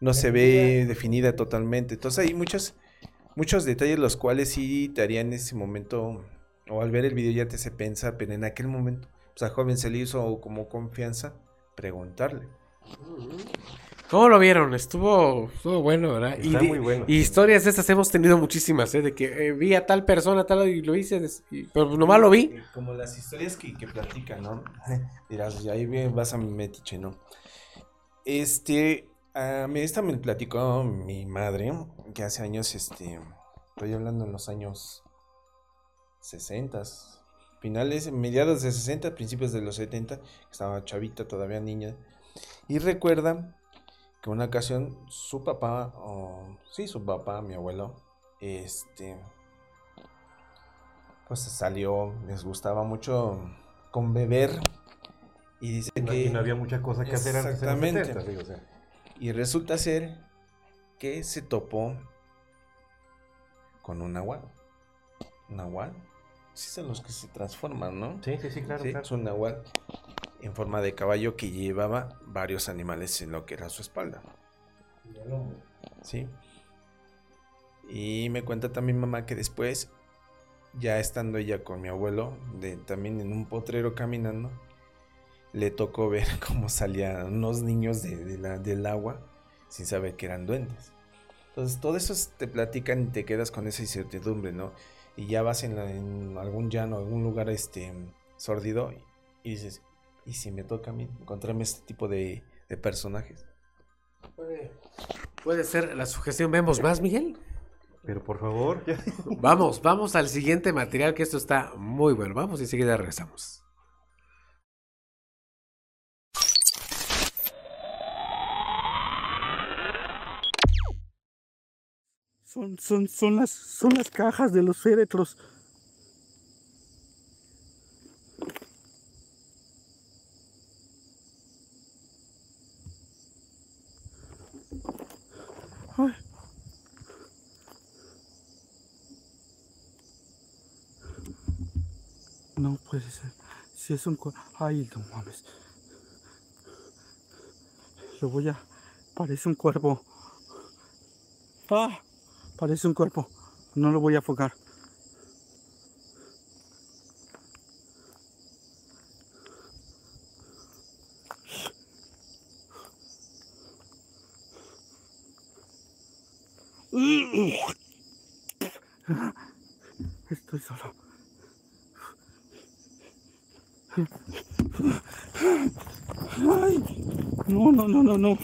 No se ve definida totalmente. Entonces hay muchos, muchos detalles los cuales sí te harían en ese momento. O al ver el video ya te hace pensar, pero en aquel momento, pues a joven se le hizo como confianza preguntarle. ¿Cómo lo vieron? Estuvo, estuvo bueno, ¿verdad? Está di- muy bueno. Y historias de estas hemos tenido muchísimas, ¿eh? De que eh, vi a tal persona, tal, y lo hice, y- pero nomás lo vi. Como las historias que, que platican, ¿no? Dirás, ahí bien vas a mi metiche, ¿no? Este, mí esta me platicó mi madre, que hace años, este, estoy hablando en los años 60, finales, mediados de 60, principios de los 70, estaba chavita, todavía niña, y recuerda que una ocasión su papá, o sí, su papá, mi abuelo, este, pues salió, les gustaba mucho con beber y dice no- que y no había mucha cosa que hacer antes en los Exactamente. 70, digo, o sea. Y resulta ser que se topó con un nahual. ¿Un nahual? Sí son los que se transforman, ¿no? Sí, sí, sí, claro, claro. Es un nahual en forma de caballo que llevaba varios animales en lo que era su espalda. Sí. Y me cuenta también mamá que después, ya estando ella con mi abuelo, de, también en un potrero caminando, le tocó ver cómo salían unos niños de, de la- del agua sin saber que eran duendes. Entonces, todo eso es- te platican y te quedas con esa incertidumbre, ¿no? Y ya vas en, la- en algún llano, algún lugar este, sordido y, y dices, ¿y si me toca a mí encontrarme este tipo de, de personajes? Puede, puede ser la sugestión. ¿Vemos más, Miguel? Pero por favor. Vamos, vamos al siguiente material, que esto está muy bueno. Vamos y enseguida regresamos. Son, son, son, las, son las cajas de los féretros. No puede ser. Si es un Ay, no mames. Lo voy a. Parece un cuervo. ¡Ah! Parece un cuerpo. No lo voy a enfocar. Estoy solo. Ay, no, no, no, no, no.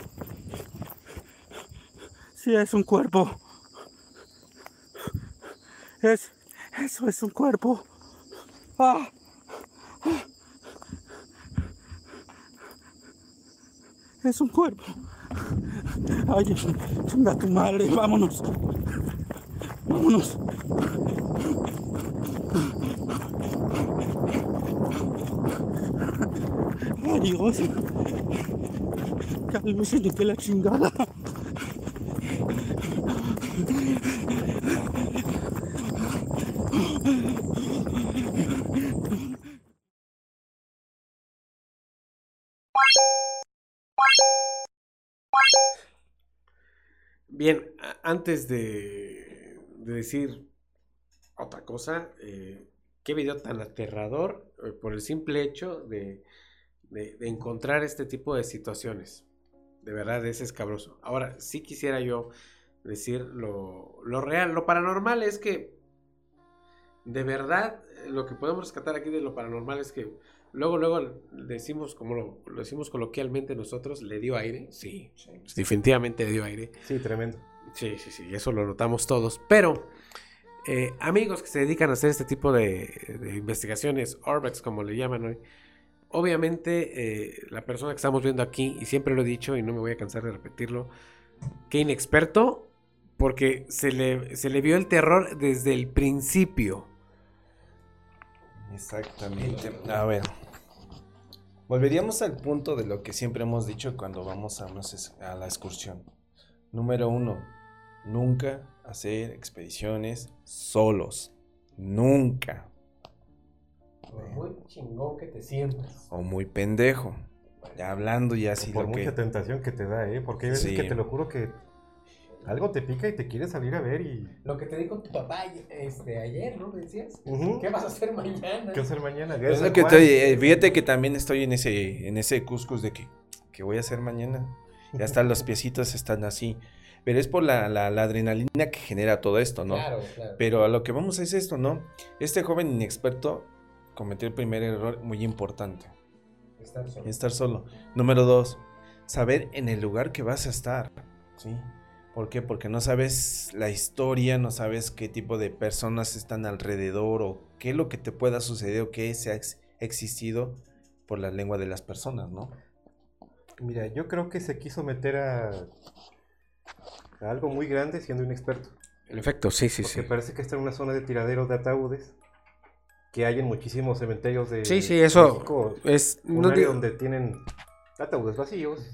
Sí, es un cuerpo. Es, eso es un cuerpo. Ah. Es un cuerpo. Ay, chinga tu madre, vámonos. Vámonos. Dios. Cálmese de que la chingada. Bien, antes de, de decir otra cosa, eh, qué video tan aterrador eh, por el simple hecho de, encontrar este tipo de situaciones. De verdad es escabroso. Ahora, sí quisiera yo decir lo, lo real, lo paranormal es que de verdad lo que podemos rescatar aquí de lo paranormal es que luego, luego decimos, como lo, lo decimos coloquialmente nosotros, le dio aire. Sí, definitivamente le dio aire. Sí, tremendo. Sí, sí, sí, eso lo notamos todos. Pero eh, amigos que se dedican a hacer este tipo de, de investigaciones, Orbex como le llaman hoy, obviamente eh, la persona que estamos viendo aquí, y siempre lo he dicho y no me voy a cansar de repetirlo, que inexperto, porque se le, se le vio el terror desde el principio. Exactamente. A ver. Volveríamos al punto de lo que siempre hemos dicho cuando vamos a, unos es- a la excursión. Número uno, nunca hacer expediciones solos. Nunca. muy chingón que te sientas. O muy pendejo. Ya hablando ya así Por lo mucha que... tentación que te da, ¿eh? Porque hay veces Sí. que te lo juro que algo te pica y te quieres salir a ver y... Lo que te dijo tu papá este, ayer, ¿no? ¿Me decías? ¿Qué vas a hacer mañana? ¿Qué hacer mañana? Es lo Tal que cual. estoy- eh, fíjate que también estoy en ese, en ese cuscus de que, ¿qué voy a hacer mañana? Ya hasta los piecitos están así. Pero es por la, la- la adrenalina que genera todo esto, ¿no? Claro, claro. Pero a lo que vamos es esto, ¿no? Este joven inexperto cometió el primer error muy importante. Estar solo. Estar solo. Número dos, saber en el lugar que vas a estar, ¿sí? ¿Por qué? Porque no sabes la historia, no sabes qué tipo de personas están alrededor o qué es lo que te pueda suceder o qué se ha ex- existido por la lengua de las personas, ¿no? Mira, yo creo que se quiso meter a, a algo muy grande siendo inexperto. En efecto, sí, sí, Porque sí. parece que está en una zona de tiraderos de ataúdes que hay en muchísimos cementerios de Sí, sí, eso México. es- Un no área digo- donde tienen ataúdes vacíos,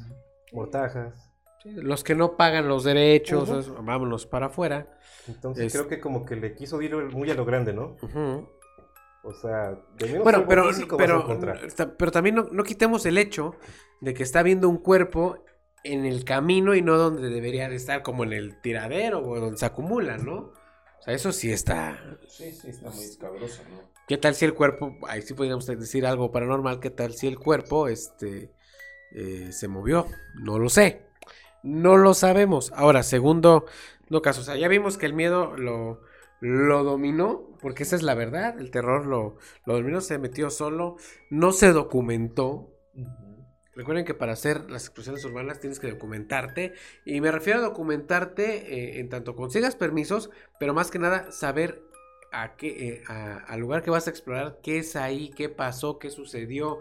mortajas. Los que no pagan los derechos, eso, vámonos para afuera. Entonces Es- creo que como que le quiso ir muy a lo grande, ¿no? Ujú. O sea, de Bueno, pero, pero, pero también no, no quitemos el hecho de que está viendo un cuerpo en el camino y no donde debería de estar, como en el tiradero o donde se acumula, ¿no? O sea, eso sí está. Sí, sí, está muy escabroso, ¿no? ¿Qué tal si el cuerpo, ahí sí podríamos decir algo paranormal, qué tal si el cuerpo este, eh, se movió? No lo sé. No lo sabemos. Ahora, segundo no caso, o sea, ya vimos que el miedo lo, lo dominó, porque esa es la verdad, el terror lo, lo dominó, se metió solo, no se documentó. Recuerden que para hacer las excursiones urbanas tienes que documentarte. Y me refiero a documentarte eh, en tanto consigas permisos, pero más que nada saber a qué, eh, a- al lugar que vas a explorar, qué es ahí, qué pasó, qué sucedió,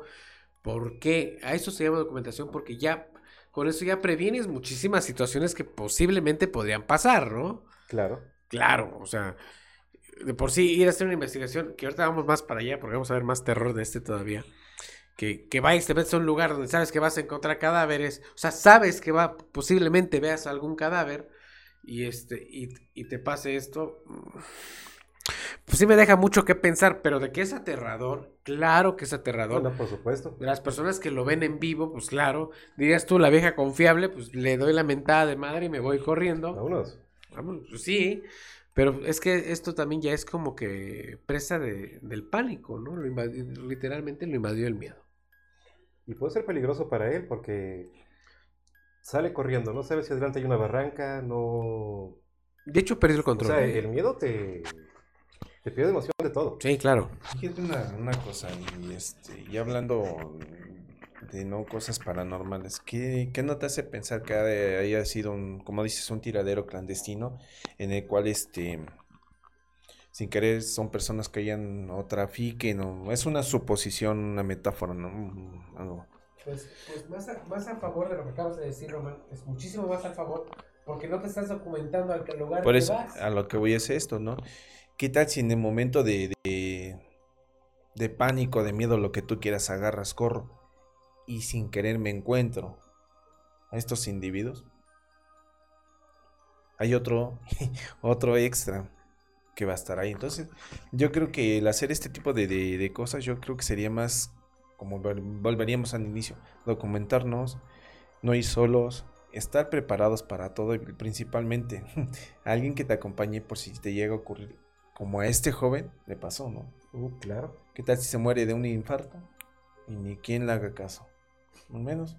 por qué. A eso se llama documentación porque ya con eso ya previenes muchísimas situaciones que posiblemente podrían pasar, ¿no? Claro. Claro, o sea, de por sí ir a hacer una investigación, que ahorita vamos más para allá porque vamos a ver más terror de este todavía. Que, que vayas, te metes a un lugar donde sabes que vas a encontrar cadáveres, o sea, sabes que va, posiblemente veas algún cadáver y este, y, y te pase esto. Pues sí me deja mucho que pensar, pero de que es aterrador, claro que es aterrador. Bueno, por supuesto. De las personas que lo ven en vivo, pues claro. Dirías tú, la vieja confiable, pues le doy la mentada de madre y me voy corriendo. Vámonos. Vámonos, pues sí. Pero es que esto también ya es como que presa de- del pánico, ¿no? Lo invadió- literalmente lo invadió el miedo. Y puede ser peligroso para él porque sale corriendo, no sabe si adelante hay una barranca, no... De hecho, perdió el O control. sea, ¿eh? el miedo te, te pierde emoción de todo. Sí, claro. Fíjate una, una cosa, y este, y hablando de no cosas paranormales, ¿qué, qué no te hace pensar que ha- haya sido un, como dices, un tiradero clandestino en el cual este sin querer son personas que hayan o trafiquen o es una suposición, una metáfora, ¿no? Algo. Pues, pues más, a, más a favor de lo que acabas de decir, Román. Es muchísimo más a favor porque no te estás documentando al lugar Por que eso, vas. a lo que voy es esto, ¿no? ¿Qué tal si en el momento de, de, pánico, de miedo, lo que tú quieras, agarras, corro y sin querer me encuentro a estos individuos? Hay otro, otro extra que va a estar ahí. Entonces, yo creo que el hacer este tipo de, de- cosas, yo creo que sería más, como vol- volveríamos al inicio, documentarnos, no ir solos, estar preparados para todo principalmente alguien que te acompañe por si te llega a ocurrir como a este joven le pasó, ¿no? Uh, claro. ¿Qué tal si se muere de un infarto? Y ni quien le haga caso. Al menos.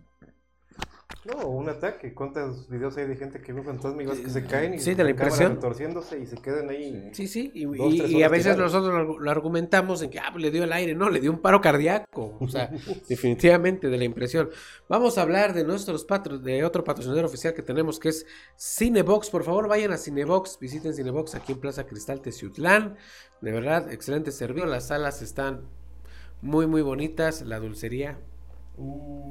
No, un ataque. ¿Cuántos videos hay de gente que ve fantasmas que se caen y Sí, de la con cámara impresión. retorciéndose y se quedan ahí? Sí, sí, y, dos, y- y a veces nosotros lo, argumentamos en que ah, le dio el aire, no, le dio un paro cardíaco, o sea, definitivamente de la impresión. Vamos a hablar de nuestros patros, de otro patrocinador oficial que tenemos que es Cinebox, por favor vayan a Cinebox, visiten Cinebox aquí en Plaza Cristal Teciutlán, de verdad, excelente servicio, las salas están muy muy bonitas, la dulcería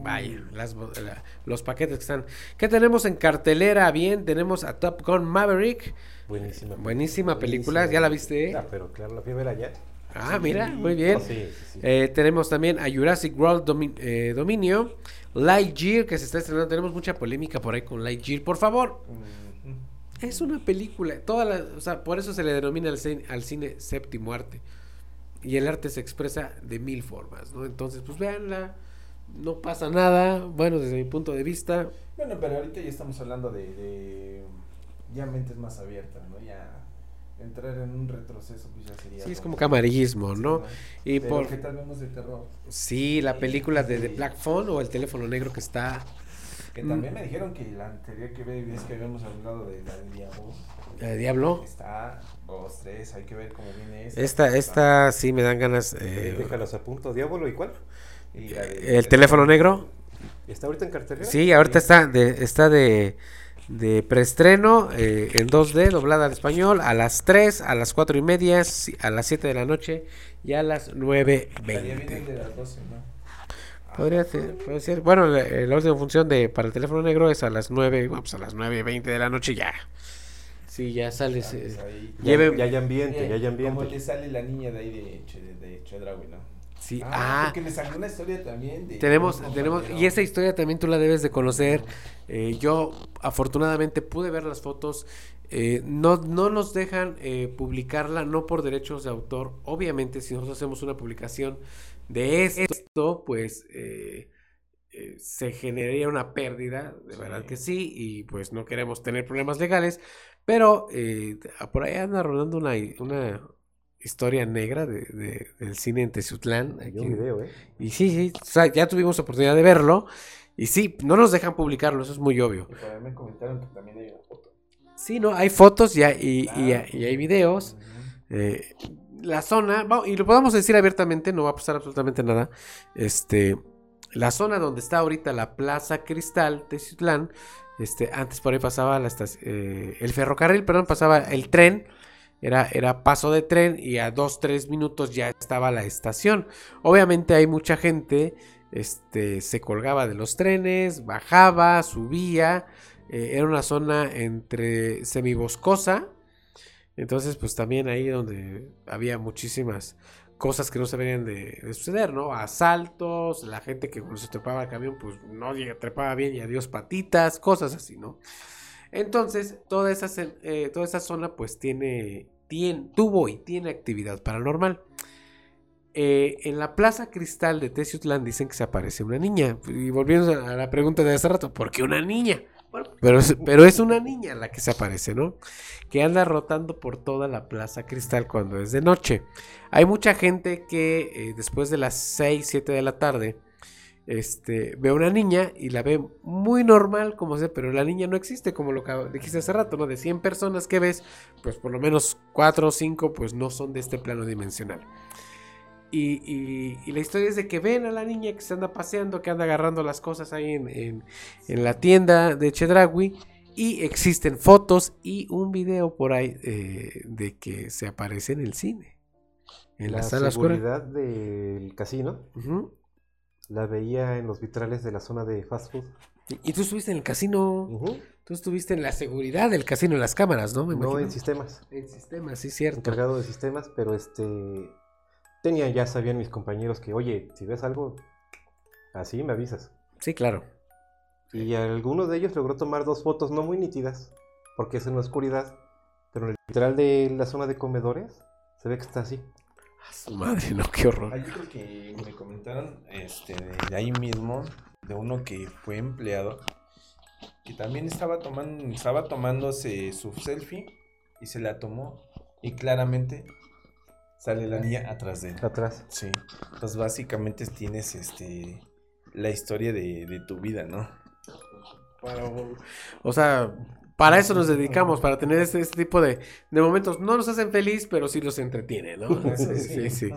Vaya, las la- los paquetes que están. ¿Qué tenemos en cartelera? Bien, tenemos a Top Gun Maverick. Buenísima. Buenísima película. ¿Ya la viste? Ah, pero claro, la fui a ver allá. Ah, mira, muy bien. Oh, sí, sí, sí. Eh, tenemos también a Jurassic World Domi- eh, Dominio. Lightyear, que se está estrenando. Tenemos mucha polémica por ahí con Lightyear. Por favor, es una película. Toda la, o sea, por eso se le denomina al cine, al cine séptimo arte. Y el arte se expresa de mil formas, ¿no? Entonces, pues véanla. No pasa nada. Bueno, desde mi punto de vista. Bueno, pero ahorita ya estamos hablando de, de ya mentes más abiertas, ¿no? Ya entrar en un retroceso pues ya sería... Sí, es como camarillismo, ¿no? Y Pero por... ¿qué tal vemos de terror? Sí, la película de The Black Phone o El teléfono negro que está... Que también me dijeron que la anterior que ve- vez que habíamos hablado de la del diablo. ¿La de Diablo? Está dos, tres, hay que ver cómo viene esta. Esta, esta sí me dan ganas... eh, Déjalos a punto. ¿Diablo y cuál? Y la de- el teléfono negro. ¿Está ahorita en cartelera? Sí, ahorita está de, está de, de preestreno eh, en 2D, doblada al español, a las 3, a las 4 y media, a las 7 de la noche y a las Estaría bien el 9.20. de las 12, ¿no? Podría ser, puede ser. Bueno, la, eh, la última función de para el teléfono negro es a las 9, bueno, pues a las 9.20 de la noche ya. Sí, ya sales. eh, ahí. lleve- Ya hay ambiente, ya hay ambiente. Como le sale la niña de ahí de, de Chedraui, ¿no? Sí, Ah, ah. porque me salió una historia también de... Tenemos, tenemos, y esa historia también tú la debes de conocer. Eh, yo afortunadamente pude ver las fotos. Eh, no, no nos dejan eh, publicarla, no por derechos de autor. Obviamente, si nosotros hacemos una publicación de esto, pues se generaría una pérdida, de verdad que sí, y pues no queremos tener problemas legales. Pero eh, por ahí anda rodando una, una historia negra de, de- del cine en Teciutlán. Aquí un video, ¿eh? y sí, sí, o sea, ya tuvimos oportunidad de verlo. Y sí, no nos dejan publicarlo, eso es muy obvio. Y ahí me comentaron que también hay una foto. Sí, no, hay fotos y hay, y, y hay- y hay videos. Eh, la zona, y lo podemos decir abiertamente, no va a pasar absolutamente nada. Este, la zona donde está ahorita la Plaza Cristal de Ciutlán, este, antes por ahí pasaba eh, el ferrocarril, perdón, pasaba el tren. Era, era paso de tren y a dos, tres minutos ya estaba la estación. Obviamente hay mucha gente, este, se colgaba de los trenes, bajaba, subía. eh, era una zona entre semiboscosa. Entonces, pues también ahí donde había muchísimas cosas que no se deberían de, de suceder, ¿no? Asaltos, la gente que cuando se trepaba al camión, pues no llega- trepaba bien y adiós patitas, cosas así, ¿no? Entonces, toda esa, eh, toda esa zona, pues tiene, tiene, tuvo y tiene actividad paranormal. Eh, en la Plaza Cristal de Teciutlán dicen que se aparece una niña. Y volviendo a la pregunta de hace rato, ¿por qué una niña? Pero es, pero es una niña la que se aparece, ¿no? Que anda rotando por toda la Plaza Cristal cuando es de noche. Hay mucha gente que eh, después de las 6, 7 de la tarde este, ve a una niña y la ve muy normal, como sea, pero la niña no existe, como lo que dijiste hace rato, ¿no? De 100 personas que ves, pues por lo menos 4 o 5 pues no son de este plano dimensional. Y, y- y la historia es de que ven a la niña que se anda paseando, que anda agarrando las cosas ahí en, en- en la tienda de Chedragui. Y existen fotos y un video por ahí eh, de que se aparece en el cine. En la, la sala oscura. seguridad del casino la veía en los vitrales de la zona de fast food. Y, y tú estuviste en el casino. Tú estuviste en la seguridad del casino, en las cámaras, ¿no? Me No imagino. en sistemas. En sistemas, sí, cierto. Encargado de sistemas, pero este tenía ya sabían mis compañeros que, oye, si ves algo así me avisas. Sí, claro. Y alguno de ellos logró tomar dos fotos no muy nítidas, porque es en la oscuridad, pero en el literal de la zona de comedores se ve que está así. su madre, no, qué horror. Hay otro que me comentaron este, de ahí mismo, de uno que fue empleado, que también estaba tomando, estaba tomándose su selfie y se la tomó y claramente sale la niña atrás de él. Atrás. Sí. Entonces básicamente tienes este la historia de, de tu vida, ¿no? O sea, para eso nos dedicamos, para tener este, este tipo de, de momentos. No nos hacen feliz, pero sí nos entretiene, ¿no? Sí, sí, sí.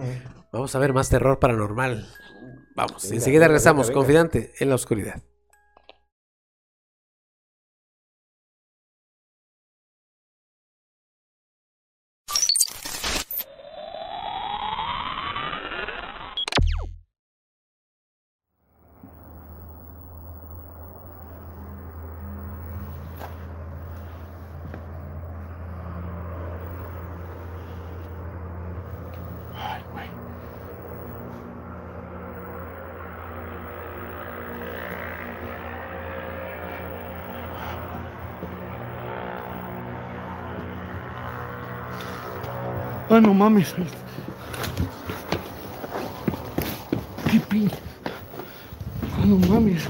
Vamos a ver más terror paranormal. Vamos, Venga, enseguida regresamos, venga, venga. confidente en la oscuridad. Ay, no mames. Qué pin. Ay, no mames.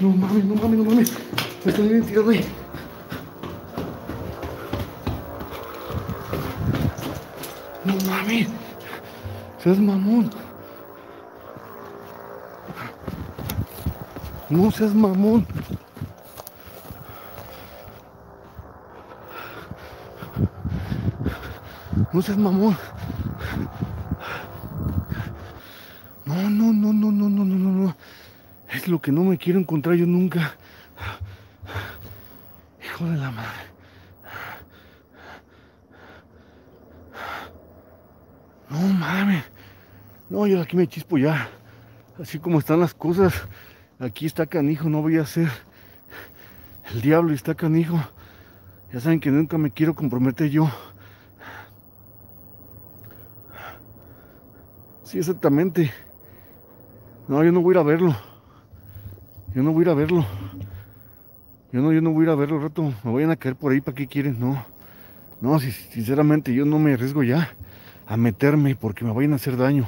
No mames, no mames, no mames. Me están identificando ahí. No mames. Seas mamón. No seas mamón. No seas mamón. No, no, no, no, no, no, no, no, no. Es lo que no me quiero encontrar yo nunca. Hijo de la madre. No mames. No, yo aquí me chispo ya. Así como están las cosas. Aquí está canijo, no voy a ser el diablo y está canijo. Ya saben que nunca me quiero comprometer yo. Sí, exactamente. No, yo no voy a ir a verlo. Yo no voy a ir a verlo. Yo no, yo no voy a ir a verlo, rato. Me vayan a caer por ahí, ¿para qué quieren? No. No, si- sinceramente, yo no me arriesgo ya a meterme porque me vayan a hacer daño.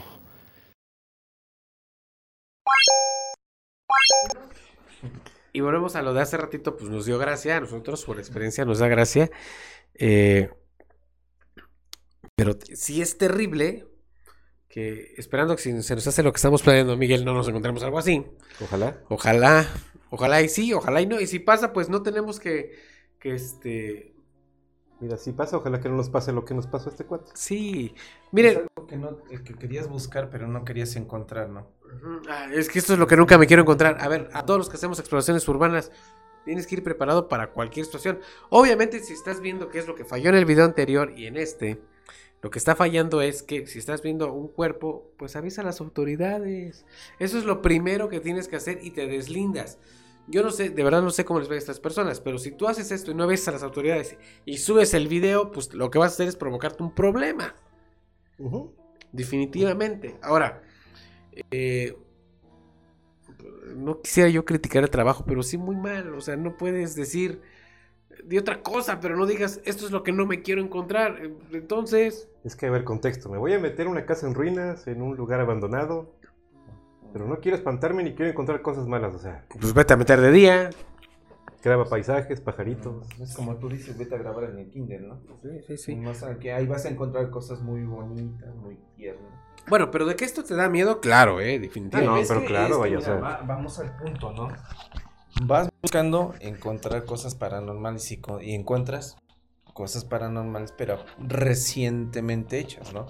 Y volvemos a lo de hace ratito, pues nos dio gracia, a nosotros por experiencia nos da gracia. Eh, pero sí es terrible que esperando que si se nos hace lo que estamos planeando, Miguel, no nos encontremos algo así. Ojalá. Ojalá, ojalá y sí, ojalá y no. Y si pasa, pues no tenemos que, que este... Mira, si pasa, ojalá que no nos pase lo que nos pasó a este cuate. Sí, miren, Es algo que, no, el que querías buscar, pero no querías encontrar, ¿no? Ah, Es que esto es lo que nunca me quiero encontrar. A ver, a todos los que hacemos exploraciones urbanas, tienes que ir preparado para cualquier situación. Obviamente, si estás viendo qué es lo que falló en el video anterior y en este, lo que está fallando es que si estás viendo un cuerpo, pues avisa a las autoridades. Eso es lo primero que tienes que hacer y te deslindas. Yo no sé, de verdad no sé cómo les va a estas personas, pero si tú haces esto y no ves a las autoridades y subes el video, pues lo que vas a hacer es provocarte un problema. Definitivamente. Ahora, eh, no quisiera yo criticar el trabajo, pero sí muy mal. O sea, no puedes decir de otra cosa, pero no digas esto es lo que no me quiero encontrar. Entonces, Es que, a ver, contexto. Me voy a meter una casa en ruinas, en un lugar abandonado. Pero no quiero espantarme ni quiero encontrar cosas malas, o sea. pues vete a meter de día. Graba paisajes, pajaritos. Es como tú dices, vete a grabar en el Kinder, ¿no? Sí, sí, sí. Más que ahí vas a encontrar cosas muy bonitas, muy tiernas. Bueno, pero de que esto te da miedo, claro, eh, definitivamente. Es que- es que, mira, va- vamos al punto, ¿no? Vas buscando encontrar cosas paranormales y, encuentras cosas paranormales, pero recientemente hechas, ¿no?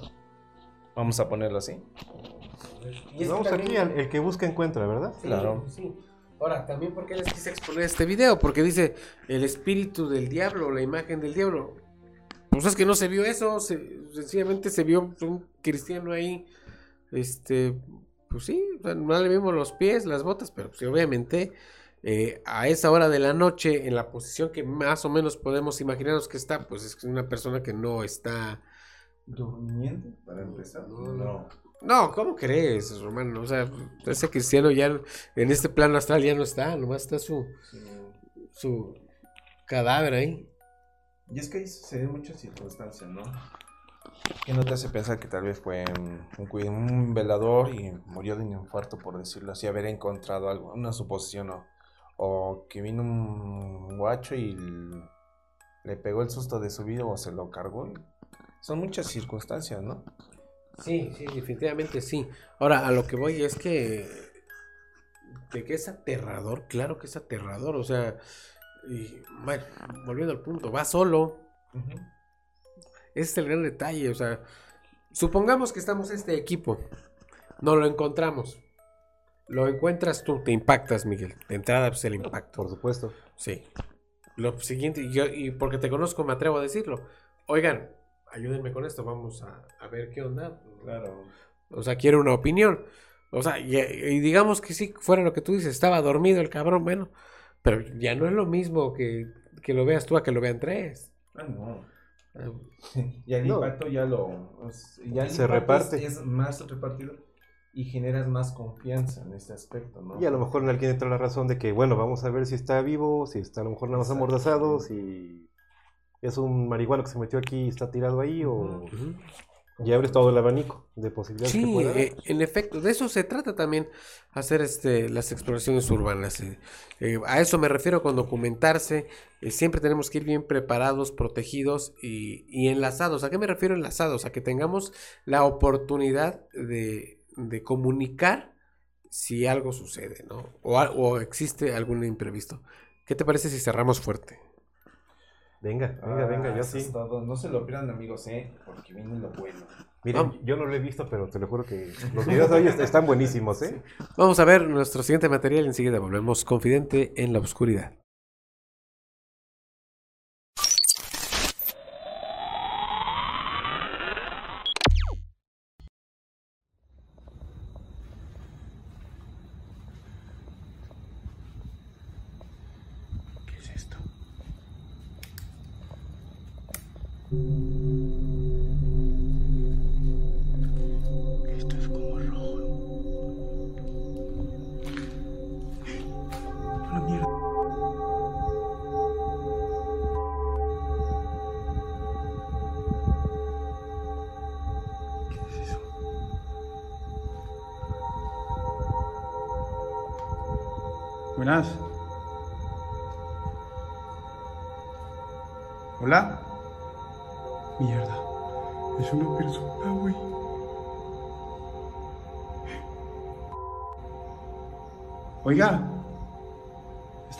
Vamos a ponerlo así. Y Vamos aquí, también- al- el que busca encuentra, ¿verdad? Sí, sí. Ahora, también porque les quise exponer este video, porque dice el espíritu del diablo, la imagen del diablo. Pues es que no se vio eso, se- sencillamente se vio un cristiano ahí, este, pues sí, o sea, no le vimos los pies, las botas, pero pues, obviamente eh, a esa hora de la noche, en la posición que más o menos podemos imaginarnos que está, pues es una persona que no está... ¿Durmiendo? Para empezar. No. No, ¿cómo crees, Romano? O sea, ese cristiano ya en este plano astral ya no está, nomás está su, su cadáver ahí. Y es que ahí suceden muchas circunstancias, ¿no? Que no te hace pensar que tal vez fue un, un un velador y murió de un infarto, por decirlo así, haber encontrado algo, una suposición o, o que vino un guacho y le pegó el susto de su vida o se lo cargó. Son muchas circunstancias, ¿no? Sí, sí, definitivamente sí. Ahora, a lo que voy es que. De que es aterrador, claro que es aterrador. O sea, y, bueno, volviendo al punto, va solo. Ese es el gran detalle. O sea, supongamos que estamos este equipo. No lo encontramos. Lo encuentras tú, te impactas, Miguel. De entrada, pues el impacto. Por supuesto. Sí. Lo siguiente, y, yo, y porque te conozco, me atrevo a decirlo. Oigan, ayúdenme con esto, vamos a, a ver qué onda. Claro. O sea, quiero una opinión. O sea, y, y digamos que sí, fuera lo que tú dices, estaba dormido el cabrón, bueno. Pero ya no es lo mismo que, que lo veas tú a que lo vean tres. Ah, no. Ah, Y el No. impacto ya lo. ya el Se reparte. Es, es más repartido y generas más confianza en este aspecto, ¿no? Y a lo mejor en alguien entra la razón de que, bueno, vamos a ver si está vivo, si está a lo mejor nada más amordazado, si es un marihuano que se metió aquí y está tirado ahí, o ya abres todo el abanico de posibilidades que Sí, pueda haber. eh, en efecto, de eso se trata también hacer este, las exploraciones urbanas. eh. Eh, a eso me refiero con documentarse. eh, siempre tenemos que ir bien preparados, protegidos y, y enlazados. ¿A qué me refiero enlazados? A que tengamos la oportunidad de, de comunicar si algo sucede, ¿no? O, o existe algún imprevisto. ¿Qué te parece si cerramos fuerte? Venga, venga, venga, Ah, yo sí. No se lo pierdan, amigos, ¿eh? Porque viene lo bueno. Miren, yo no lo he visto, pero te lo juro que los videos de hoy est- están buenísimos, ¿eh? Vamos a ver nuestro siguiente material. Enseguida volvemos. Confidente en la oscuridad.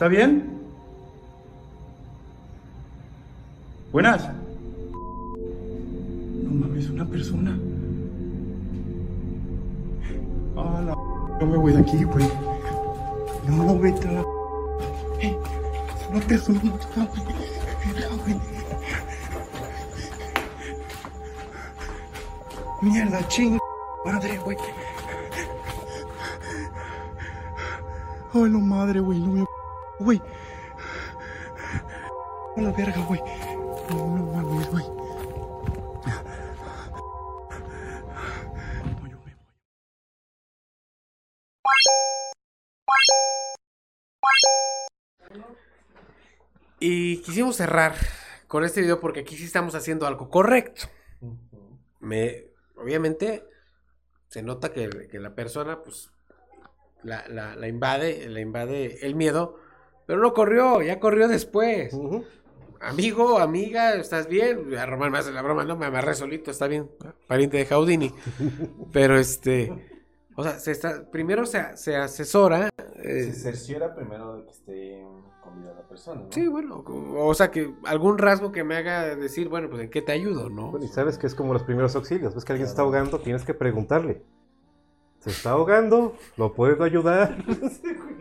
¿Está bien? Buenas. No mames, una persona. Ah, la... Yo me voy de aquí, güey. No, vete a la... Eh, Es una persona, güey. Mierda, ching. Madre, güey. Ay, no madre, güey. No me. Güey. A la verga, güey. No, no mames, güey. Y quisimos cerrar con este video porque aquí sí estamos haciendo algo correcto. Me, obviamente se nota que, que la persona pues la, la- la invade, la invade el miedo, pero no corrió, ya corrió después. Amigo, amiga, ¿estás bien? A Román me hace la broma, no, me amarré solito, está bien, pariente de Jaudini. Pero este, o sea, se está, primero se, se asesora. eh, Se cerciora primero de que esté con vida la persona, ¿no? Sí, bueno, o sea, que algún rasgo que me haga decir, bueno, pues en qué te ayudo, ¿no? Bueno, y sabes que es como los primeros auxilios. Ves que alguien se está ahogando, tienes que preguntarle. ¿Se está ahogando? ¿Lo puedo ayudar?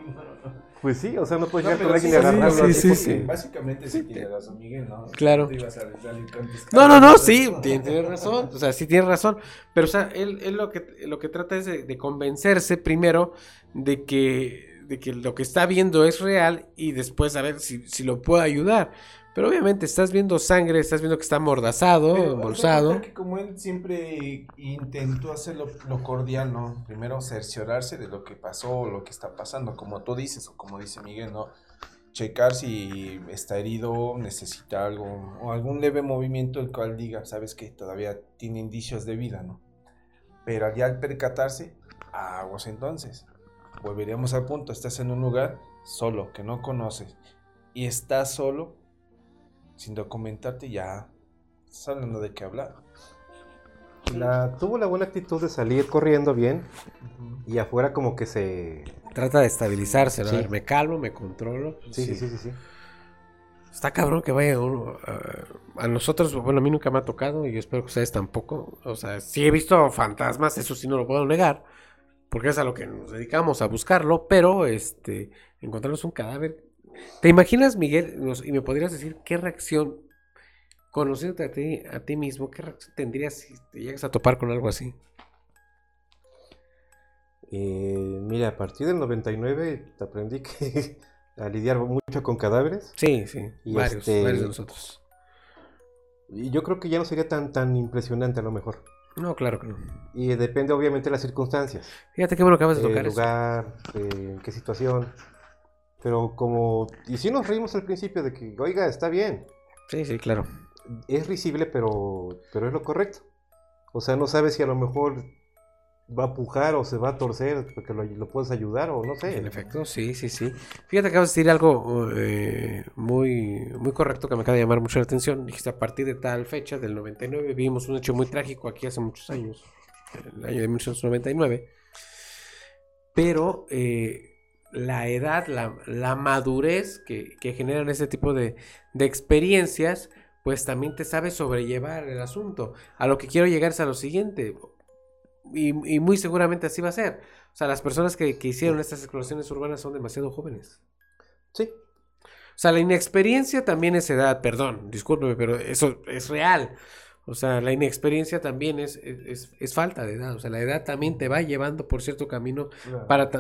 pues sí, o sea, no puedes No, llegar con alguien sí, y sí, agarrarlo sí, así sí, porque- sí. Básicamente sí tiene razón Miguel, ¿no? Claro. No, no, no, sí, tiene, tiene razón, o sea, sí tiene razón, pero o sea, él, él lo que lo que trata es de, de convencerse primero de que, de que lo que está viendo es real y después a ver si, si lo puede ayudar. Pero obviamente estás viendo sangre, estás viendo que está de embolsado. que como él siempre intentó hacer lo, cordial, ¿no? Primero cerciorarse de lo que pasó o lo que está pasando, como tú dices o como dice Miguel, ¿no? Checar si está herido, necesita algo o algún leve movimiento el cual diga, sabes que todavía tiene indicios de vida, ¿no? Pero ya al percatarse, aguas entonces. Volveríamos al punto, estás en un lugar solo, que no conoces, y estás solo, sin documentarte, ya estás hablando de qué hablar. La, tuvo la buena actitud de salir corriendo bien y afuera como que se... Trata de estabilizarse, ¿no? A Sí. ver, me calmo, me controlo. Sí, sí, sí, sí. sí. Está cabrón que vaya uno. a- a nosotros, bueno, a mí nunca me ha tocado y yo espero que ustedes tampoco. O sea, sí he visto fantasmas, eso sí no lo puedo negar, porque es a lo que nos dedicamos a buscarlo, pero este, encontrarnos un cadáver. ¿Te imaginas, Miguel? Y me podrías decir qué reacción, conociéndote a ti, a ti mismo, qué reacción tendrías si te llegas a topar con algo así? Eh, mira, a partir del 99 aprendí que a lidiar mucho con cadáveres. Sí, sí, Y varios, este, varios de nosotros. Y yo creo que ya no sería tan, tan impresionante a lo mejor. No, claro que no. Y depende obviamente de las circunstancias. Fíjate qué bueno que acabas de tocar eso. lugar, eh, en qué situación. Pero como... Y sí nos reímos al principio de que, oiga, está bien. Sí, sí, claro. Es risible, pero, pero es lo correcto. O sea, no sabes si a lo mejor va a pujar o se va a torcer porque lo, lo puedes ayudar o no sé. En efecto, sí, sí, sí. Fíjate, acabas de decir algo eh, muy, muy correcto que me acaba de llamar mucho la atención. Dijiste, a partir de tal fecha, del 99, vimos un hecho muy trágico aquí hace muchos años, el año de 1999. Pero eh, la edad, la, la madurez que, que generan ese tipo de, de experiencias, pues también te sabe sobrellevar el asunto. A lo que quiero llegar es a lo siguiente, y, y muy seguramente así va a ser. O sea, las personas que, que hicieron estas exploraciones urbanas son demasiado jóvenes. Sí. O sea, la inexperiencia también es edad, perdón, discúlpeme, pero eso es real. O sea, la inexperiencia también es, es, es falta de edad. O sea, la edad también te va llevando por cierto camino Claro. para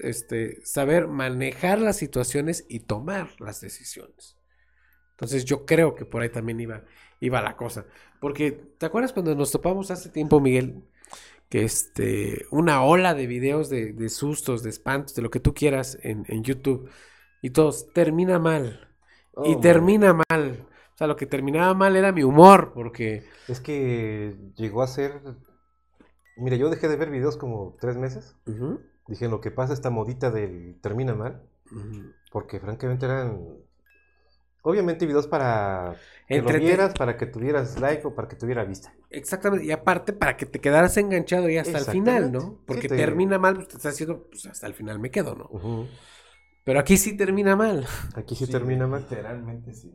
este, saber manejar las situaciones y tomar las decisiones. Entonces yo creo que por ahí también iba, iba la cosa. Porque, ¿te acuerdas cuando nos topamos hace tiempo, Miguel? Que este, una ola de videos de, de sustos, de espantos, de lo que tú quieras en, en YouTube. Y todos, termina mal. Oh, y man. termina mal. O sea, lo que terminaba mal era mi humor, porque... Es que llegó a ser... Mira, yo dejé de ver videos como tres meses. Dije, lo que pasa esta modita del termina mal. Porque francamente eran... Obviamente videos para que lo Entrete- vieras, para que tuvieras like o para que tuviera vista. Exactamente, y aparte para que te quedaras enganchado y hasta el final. ¿no? Sí, Porque te- termina mal, pues te estás haciendo, pues hasta el final me quedo, ¿no? Pero aquí sí termina mal. Aquí sí, termina mal. Literalmente sí.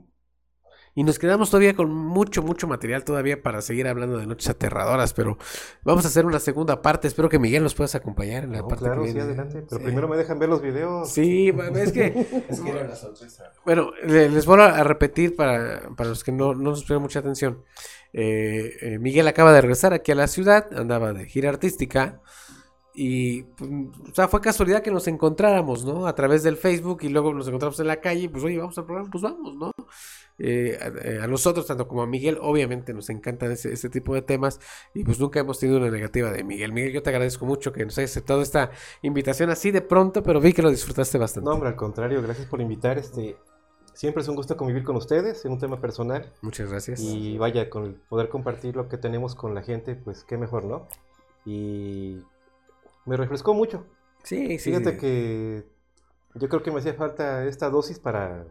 Y nos quedamos todavía con mucho, mucho material todavía para seguir hablando de noches aterradoras, pero vamos a hacer una segunda parte. Espero que Miguel nos puedas acompañar en la No, parte claro, que sí, viene. adelante. Pero Sí. primero me dejan ver los videos. Sí, es que... Es que era la sorpresa. Bueno, le- les voy a repetir para, para los que no, no nos pusieron mucha atención. Eh, eh, Miguel acaba de regresar aquí a la ciudad, andaba de gira artística y pues, o sea, fue casualidad que nos encontráramos, ¿no? A través del Facebook y luego nos encontramos en la calle y pues oye, vamos al programa, pues vamos, ¿no? Eh, a, eh, a nosotros, tanto como a Miguel, obviamente nos encantan ese, ese tipo de temas y pues nunca hemos tenido una negativa de Miguel. Miguel, yo te agradezco mucho que nos hayas aceptado esta invitación así de pronto, pero vi que lo disfrutaste bastante. No, hombre, al contrario, gracias por invitar. Este, siempre es un gusto convivir con ustedes en un tema personal. Muchas gracias. Y vaya, con el poder compartir lo que tenemos con la gente, pues qué mejor, ¿no? Y me refrescó mucho. Sí, sí. Fíjate sí. que yo creo que me hacía falta esta dosis para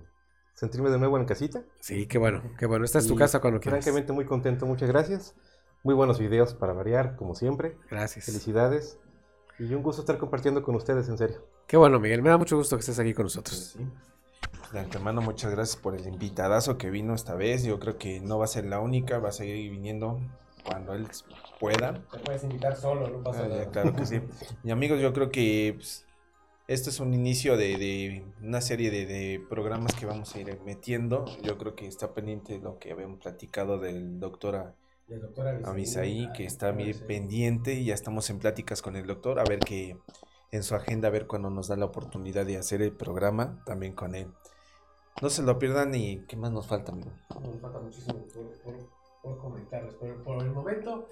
sentirme de nuevo en casita. Sí, qué bueno, qué bueno. Esta es tu Y casa cuando quieras. Francamente muy contento, muchas gracias. Muy buenos videos para variar, como siempre. Gracias. Felicidades. Y un gusto estar compartiendo con ustedes, en serio. Qué bueno, Miguel. Me da mucho gusto que estés aquí con nosotros. De antemano, muchas gracias por el invitadazo que vino esta vez. Yo creo que no va a ser la única, va a seguir viniendo cuando él pueda. Te puedes invitar solo, no Ah, ya, claro que sí. Y amigos, yo creo que pues, esto es un inicio de, de una serie de, de programas que vamos a ir metiendo. Yo creo que está pendiente lo que habíamos platicado del doctor. Abisaí, que está bien pendiente y ya estamos en pláticas con el doctor, a ver que en su agenda, a ver cuándo nos da la oportunidad de hacer el programa también con él. No se lo pierdan y ¿qué más nos falta, amigo? Nos falta muchísimo por, por- por comentarles, pero por el momento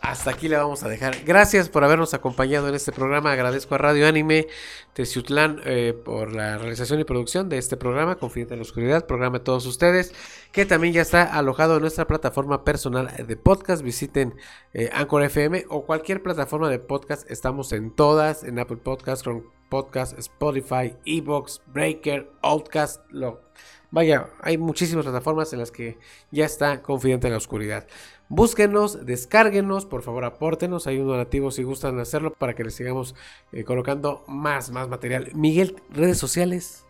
hasta aquí le vamos a dejar. Gracias por habernos acompañado en este programa. Agradezco a Radio Anime Teciutlán eh, por la realización y producción de este programa, Confidente en la Oscuridad, programa de todos ustedes, que también ya está alojado en nuestra plataforma personal de podcast. Visiten eh, Anchor FM o cualquier plataforma de podcast. Estamos en todas, en Apple Podcast, Chrome- Podcast, Spotify, Evox, Breaker, Outcast. Lo... Vaya, hay muchísimas plataformas en las que ya está Confidente en la Oscuridad. Búsquenos, descárguenos, por favor apórtenos, hay un donativo si gustan hacerlo para que les sigamos eh, colocando más, más material. Miguel, redes sociales,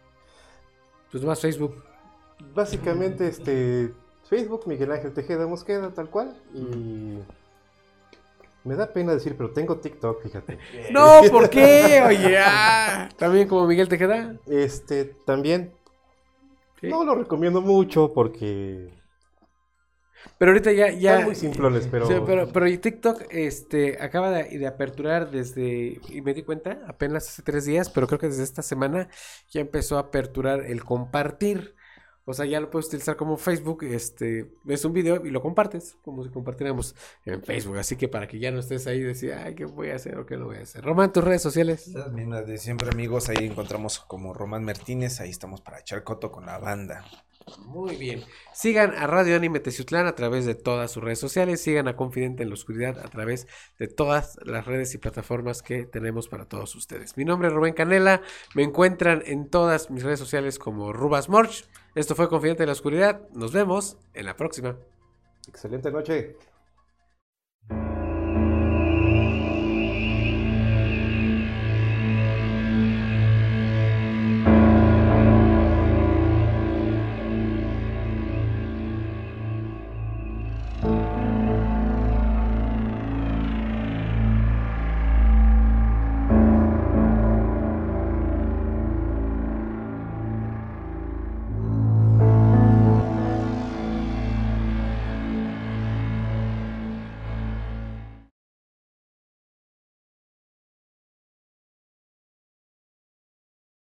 pues más Facebook. Básicamente, este Facebook, Miguel Ángel Tejeda Mosqueda, tal cual. Y me da pena decir, pero tengo TikTok, fíjate. No, ¿por qué? Oye, ah, también como Miguel Tejeda. Este, también. No lo recomiendo mucho porque Pero ahorita ya, ya. Están muy simplones, pero- Sí, pero, pero y TikTok, este, acaba de, de aperturar desde, y me di cuenta, apenas hace tres días, pero creo que desde esta semana ya empezó a aperturar el compartir. O sea, ya lo puedes utilizar como Facebook, este, ves un video y lo compartes, como si compartiéramos en Facebook. Así que para que ya no estés ahí y decir, ay, ¿qué voy a hacer o qué no voy a hacer? Román, tus redes sociales. Las mismas de siempre, amigos. Ahí encontramos como Román Martínez. Ahí estamos para echar coto con la banda. Muy bien. Sigan a Radio Anime Teciutlán a través de todas sus redes sociales. Sigan a Confidente en la Oscuridad a través de todas las redes y plataformas que tenemos para todos ustedes. Mi nombre es Rubén Canela. Me encuentran en todas mis redes sociales como Rubas Morch. Esto fue Confidente en la Oscuridad. Nos vemos en la próxima. Excelente noche.